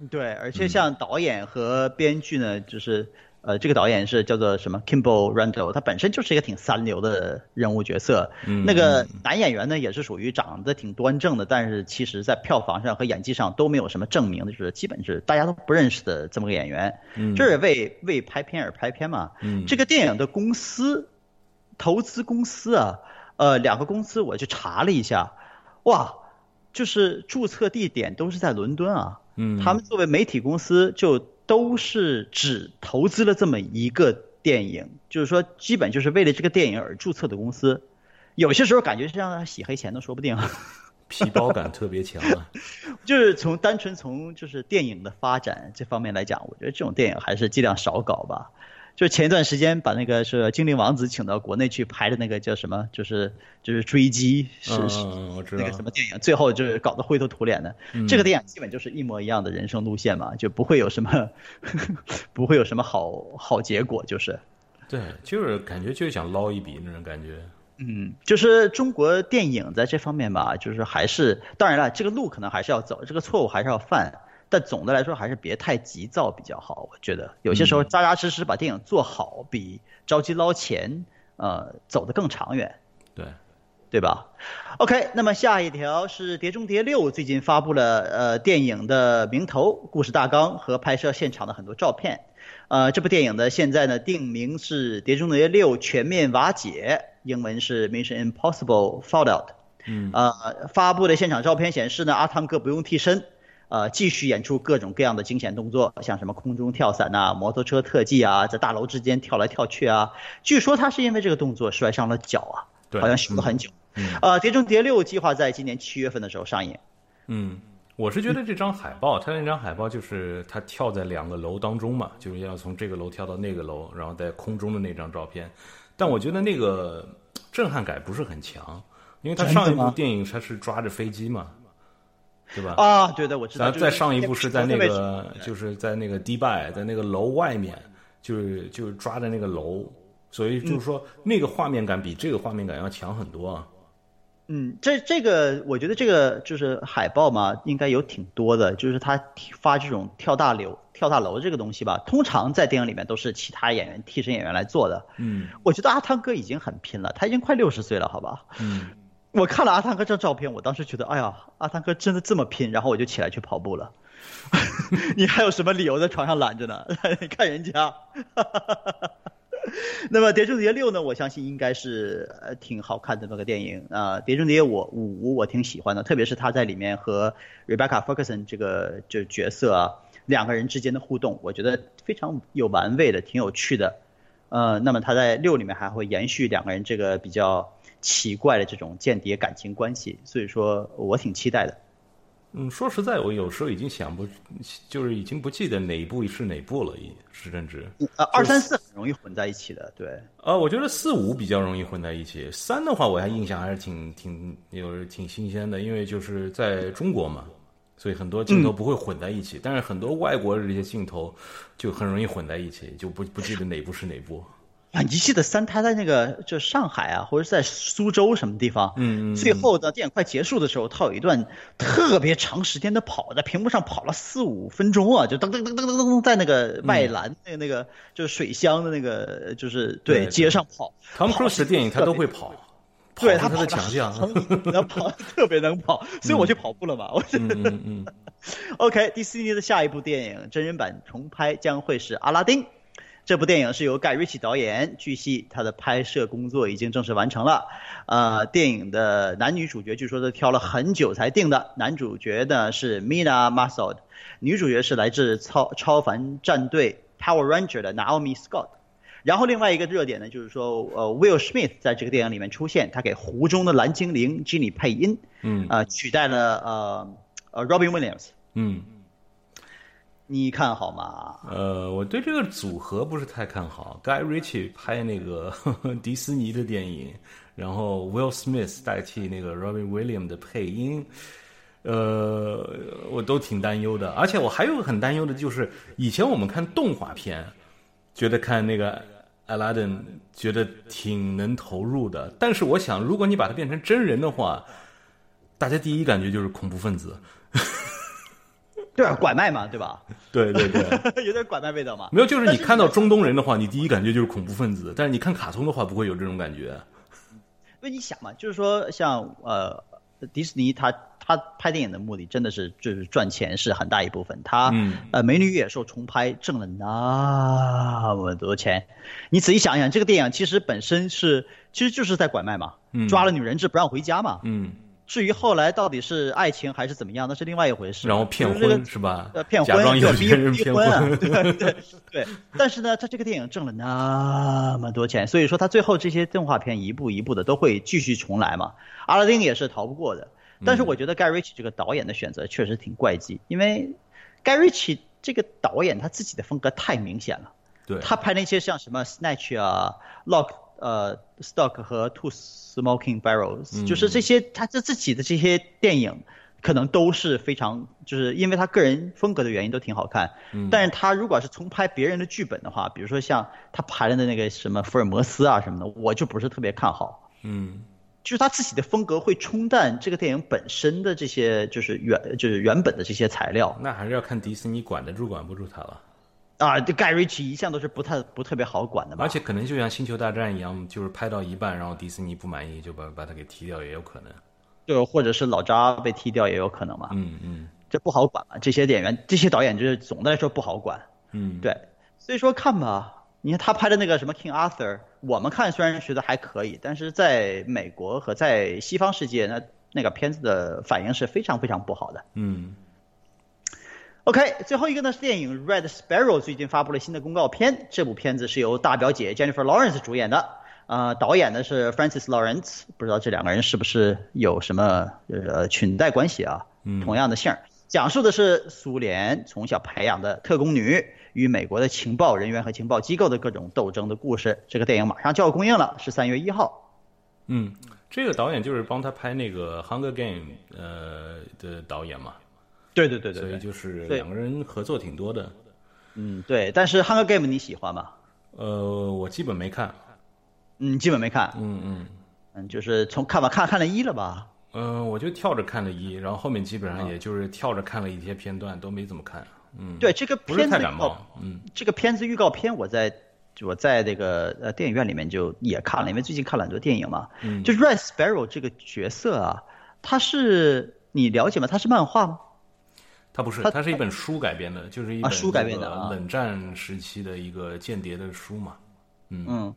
对，而且像导演和编剧呢，就是。呃，这个导演是叫做什么 Kimball Randall，他本身就是一个挺三流的人物角色。嗯，那个男演员呢，也是属于长得挺端正的，但是其实在票房上和演技上都没有什么证明的，就是基本是大家都不认识的这么个演员。嗯，这是为为拍片而拍片嘛。嗯，这个电影的公司，投资公司啊，呃，两个公司我去查了一下，哇，就是注册地点都是在伦敦啊。嗯，他们作为媒体公司就。都是只投资了这么一个电影，就是说，基本就是为了这个电影而注册的公司。有些时候感觉是让他洗黑钱都说不定，皮包感特别强啊。就是从单纯从就是电影的发展这方面来讲，我觉得这种电影还是尽量少搞吧。就前一段时间把那个是精灵王子请到国内去拍的那个叫什么，就是就是追击，是是那个什么电影，最后就是搞得灰头土脸的。这个电影基本就是一模一样的人生路线嘛，就不会有什么 不会有什么好好结果，就是。对，就是感觉就是想捞一笔那种感觉。嗯，就是中国电影在这方面吧，就是还是当然了，这个路可能还是要走，这个错误还是要犯。但总的来说，还是别太急躁比较好。我觉得有些时候扎扎实实把电影做好，比着急捞钱，呃，走得更长远。对，对吧？OK，那么下一条是《碟中谍六》最近发布了呃电影的名头、故事大纲和拍摄现场的很多照片。呃，这部电影呢现在呢定名是《碟中谍六：全面瓦解》，英文是 Mission Impossible Fallout。嗯。呃，发布的现场照片显示呢，阿汤哥不用替身。呃，继续演出各种各样的惊险动作，像什么空中跳伞呐、摩托车特技啊，在大楼之间跳来跳去啊。据说他是因为这个动作摔伤了脚啊，好像修了很久。呃，《碟中谍六》计划在今年七月份的时候上映。嗯，我是觉得这张海报，他那张海报就是他跳在两个楼当中嘛，就是要从这个楼跳到那个楼，然后在空中的那张照片。但我觉得那个震撼感不是很强，因为他上一部电影他是抓着飞机嘛，对吧？啊，对的，我知道。就是然后再上一部是在那个，就是在那个迪拜，在那个楼外面，就是就是抓着那个楼，所以就是说那个画面感比这个画面感要强很多啊。嗯，这这个我觉得这个就是海报嘛，应该有挺多的，就是他发这种跳大楼、跳大楼这个东西吧，通常在电影里面都是其他演员、替身演员来做的。嗯我觉得阿汤哥已经很拼了，他已经快六十岁了，好吧？嗯，我看了阿汤哥这张照片，我当时觉得，哎呀，阿汤哥真的这么拼，然后我就起来去跑步了。你还有什么理由在床上懒着呢？你看人家。那么《碟中谍六》呢？我相信应该是呃挺好看的那个电影啊，呃碟中谍》我五我挺喜欢的，特别是他在里面和 Rebecca Ferguson 这个这角色啊两个人之间的互动，我觉得非常有玩味的，挺有趣的。呃，那么他在六里面还会延续两个人这个比较奇怪的这种间谍感情关系，所以说我挺期待的。嗯，说实在，我有时候已经想不，就是已经不记得哪一部是哪部了，已是甚至。呃，二三四很容易混在一起的，对。呃，我觉得四五比较容易混在一起，三的话我还印象还是挺挺有挺新鲜的，因为就是在中国嘛，所以很多镜头不会混在一起，但是很多外国的这些镜头就很容易混在一起，就不不记得哪部是哪部。啊，你记得三他在那个就上海啊，或者是在苏州什么地方，嗯嗯最后的电影快结束的时候，他有一段特别长时间的跑，在屏幕上跑了四五分钟啊，就噔噔噔噔噔噔，在那个外栏那个那个就是水乡的那个就是对街上跑，Tom Cruise 的电影他都会跑，对他跑是他的强项。得能跑特别能跑，所以我去跑步了嘛。我嗯嗯嗯，OK，迪士尼的下一部电影真人版重拍将会是《阿拉丁》。这部电影是由盖瑞奇导演，据悉他的拍摄工作已经正式完成了。呃，电影的男女主角据说都挑了很久才定的。男主角呢是 Mina Masood，女主角是来自超超凡战队 Power Ranger 的 Naomi Scott。然后另外一个热点呢，就是说，呃，Will Smith 在这个电影里面出现，他给湖中的蓝精灵 Ginny 配音，嗯呃，取代了呃呃 Robin Williams。嗯，你看好吗？呃，我对这个组合不是太看好。Guy Ritchie 拍那个呵 呵迪士尼的电影，然后 Will Smith 代替那个 Robin Williams 的配音，呃，我都挺担忧的。而且我还有个很担忧的就是，以前我们看动画片，觉得看那个 Aladdin 觉得挺能投入的，但是我想，如果你把它变成真人的话，大家第一感觉就是恐怖分子。对啊，拐卖嘛，对吧？对 对对。有点拐卖味道嘛。没有，就是你看到中东人的话，你第一感觉就是恐怖分子，但是你看卡通的话，不会有这种感觉。因为你想嘛，就是说像呃迪士尼它它拍电影的目的真的是就是赚钱是很大一部分。它、嗯呃《美女与野兽》重拍挣了那么多钱，你仔细想想，这个电影其实本身是其实就是在拐卖嘛，嗯抓了女人质不让回家嘛。嗯，至于后来到底是爱情还是怎么样，那是另外一回事。然后骗婚是吧？呃，骗婚，假装有对逼别人骗婚啊，对对对。但是呢，他这个电影挣了那么多钱，所以说他最后这些动画片一步一步的都会继续重来嘛。阿拉丁也是逃不过的。但是我觉得盖瑞奇这个导演的选择确实挺怪异，因为盖瑞奇这个导演他自己的风格太明显了。对，他拍那些像什么 Snatch 啊、Lock 呃 Stock 和 Two Smoking Barrels，、就是这些他这自己的这些电影，可能都是非常就是因为他个人风格的原因都挺好看。嗯但是他如果是重拍别人的剧本的话，比如说像他拍的那个什么福尔摩斯啊什么的，我就不是特别看好。嗯就是他自己的风格会冲淡这个电影本身的这些就是原就是原本的这些材料那还是要看迪士尼管得住管不住他了。啊，这盖瑞奇一向都是不太不特别好管的吧。而且可能就像《星球大战》一样，就是拍到一半，然后迪士尼不满意，就把把他给踢掉，也有可能。就或者是老扎被踢掉也有可能嘛，嗯嗯这不好管嘛。这些演员、这些导演就是总的来说不好管，嗯，对，所以说看吧。你看他拍的那个什么 King Arthur，我们看虽然觉得还可以，但是在美国和在西方世界，那那个片子的反应是非常非常不好的。嗯 OK，最后一个呢是电影《Red Sparrow》最近发布了新的公告片，这部片子是由大表姐 Jennifer Lawrence 主演的，呃，导演呢是 Francis Lawrence，不知道这两个人是不是有什么呃裙带关系啊？同样的姓儿。讲述的是苏联从小培养的特工女与美国的情报人员和情报机构的各种斗争的故事。这个电影马上就要公映了，是三月一号。嗯，这个导演就是帮他拍那个《Hunger Game》呃的导演嘛。对对对对，所以就是两个人合作挺多的。嗯，对。但是《Hunger Game》你喜欢吗？呃，我基本没看。嗯，基本没看。嗯嗯嗯，就是从看吧，看看了一了吧？嗯，我就跳着看了一，然后后面基本上也就是跳着看了一些片段，都没怎么看。嗯，对这个片子预告，嗯，这个片子预告片我在我在那个呃电影院里面就也看了，因为最近看了很多电影嘛。嗯，就 Red Sparrow 这个角色啊，他是你了解吗？他是漫画吗？他不是，它是一本书改编的，就是一本书改编的冷战时期的一个间谍的书嘛。嗯。嗯。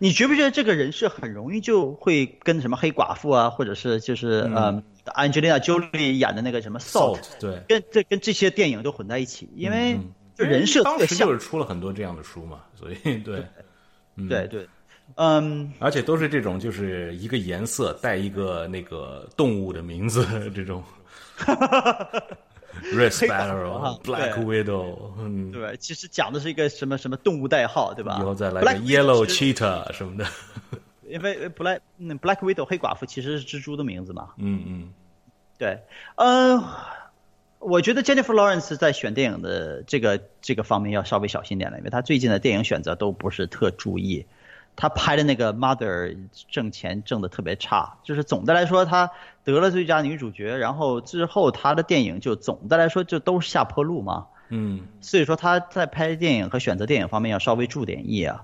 你觉不觉得这个人设很容易就会跟什么黑寡妇啊，或者是就是呃，Angelina Jolie 演的那个什么 Salt，对，跟这跟这些电影都混在一起，因为就人设当时就是出了很多这样的书嘛，所以对，对对，嗯，而且都是这种就是一个颜色带一个那个动物的名字这种。Red Sparrow、Black Widow，嗯，对，其实讲的是一个什么什么动物代号，对吧？以后再来个 Yellow Cheetah 什么的。因为 Black Black Widow 黑寡妇其实是蜘蛛的名字嘛。嗯嗯。对，嗯，我觉得 Jennifer Lawrence 在选电影的这个这个方面要稍微小心点了，因为她最近的电影选择都不是特注意。他拍的那个 Mother 挣钱挣的特别差，就是总的来说，他得了最佳女主角，然后之后他的电影就总的来说就都是下坡路嘛。嗯，所以说他在拍电影和选择电影方面要稍微注点意啊，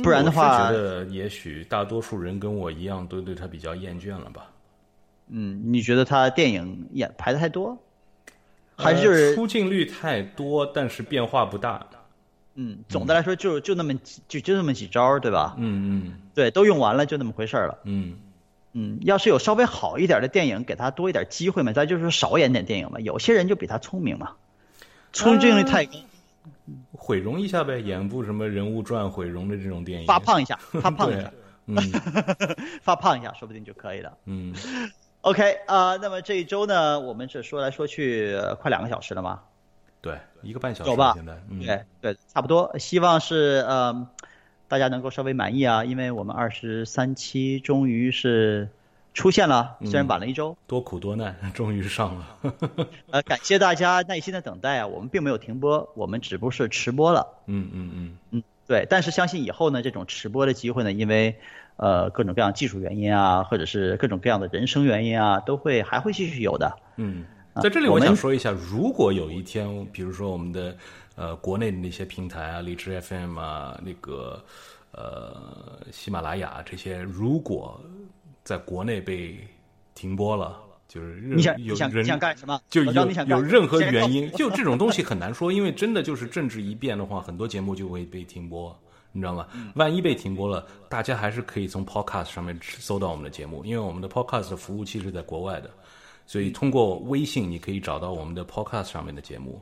不然的话，觉得也许大多数人跟我一样都对他比较厌倦了吧。嗯，你觉得他电影演拍的太多，还是出镜率太多，但是变化不大？嗯，总的来说就就那么几就就那么几招，对吧？嗯嗯，对，都用完了就那么回事了。嗯嗯，要是有稍微好一点的电影，给他多一点机会嘛，咱就是少演点电影嘛。有些人就比他聪明嘛，出镜率太高，毁容一下呗，演部什么人物传毁容的这种电影，发胖一下，发胖一下，嗯，发胖一下，说不定就可以了。嗯，OK 啊，那么这一周呢，我们是说来说去快两个小时了吗？对，一个半小时。走吧，现在，对对，差不多。希望是呃，大家能够稍微满意啊，因为我们二十三期终于是出现了，虽然晚了一周，多苦多难，终于上了。呃，感谢大家耐心的等待啊，我们并没有停播，我们只不过是迟播了。嗯嗯嗯嗯，对，但是相信以后呢，这种迟播的机会呢，因为呃各种各样技术原因啊，或者是各种各样的人生原因啊，都会还会继续有的。嗯。在这里，我想说一下，如果有一天，比如说我们的呃国内的那些平台啊，荔枝 FM 啊，那个呃喜马拉雅这些，如果在国内被停播了，就是你想你想想干什么？就有有任何原因，就这种东西很难说，因为真的就是政治一变的话，很多节目就会被停播，你知道吗？万一被停播了，大家还是可以从 Podcast 上面搜到我们的节目，因为我们的 Podcast 的服务器是在国外的。所以通过微信，你可以找到我们的 Podcast 上面的节目，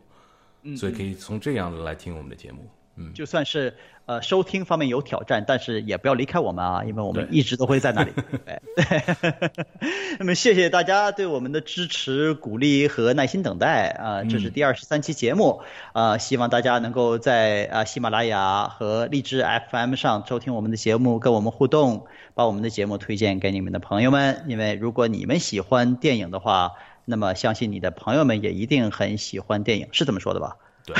所以可以从这样来听我们的节目。嗯，就算是呃收听方面有挑战，但是也不要离开我们啊，因为我们一直都会在那里。对，那么谢谢大家对我们的支持、鼓励和耐心等待啊！这是第二十三期节目啊，希望大家能够在啊喜马拉雅和荔枝 FM 上收听我们的节目，跟我们互动，把我们的节目推荐给你们的朋友们。因为如果你们喜欢电影的话，那么相信你的朋友们也一定很喜欢电影，是这么说的吧？对，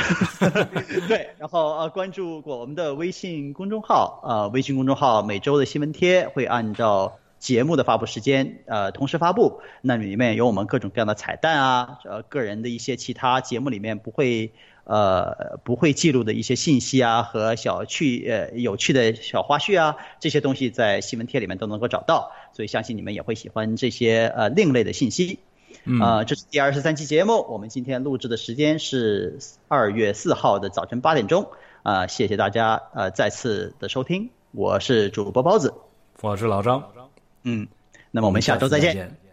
对，然后呃，关注过我们的微信公众号，呃，微信公众号每周的新闻贴会按照节目的发布时间，呃，同时发布。那里面有我们各种各样的彩蛋啊，呃，个人的一些其他节目里面不会呃不会记录的一些信息啊，和小趣呃有趣的小花絮啊，这些东西在新闻贴里面都能够找到。所以相信你们也会喜欢这些呃另类的信息。啊，这是第二十三期节目，我们今天录制的时间是二月四号的早晨八点钟。啊，谢谢大家呃再次的收听，我是主播包子，我是老张，嗯，那么我们下周再见。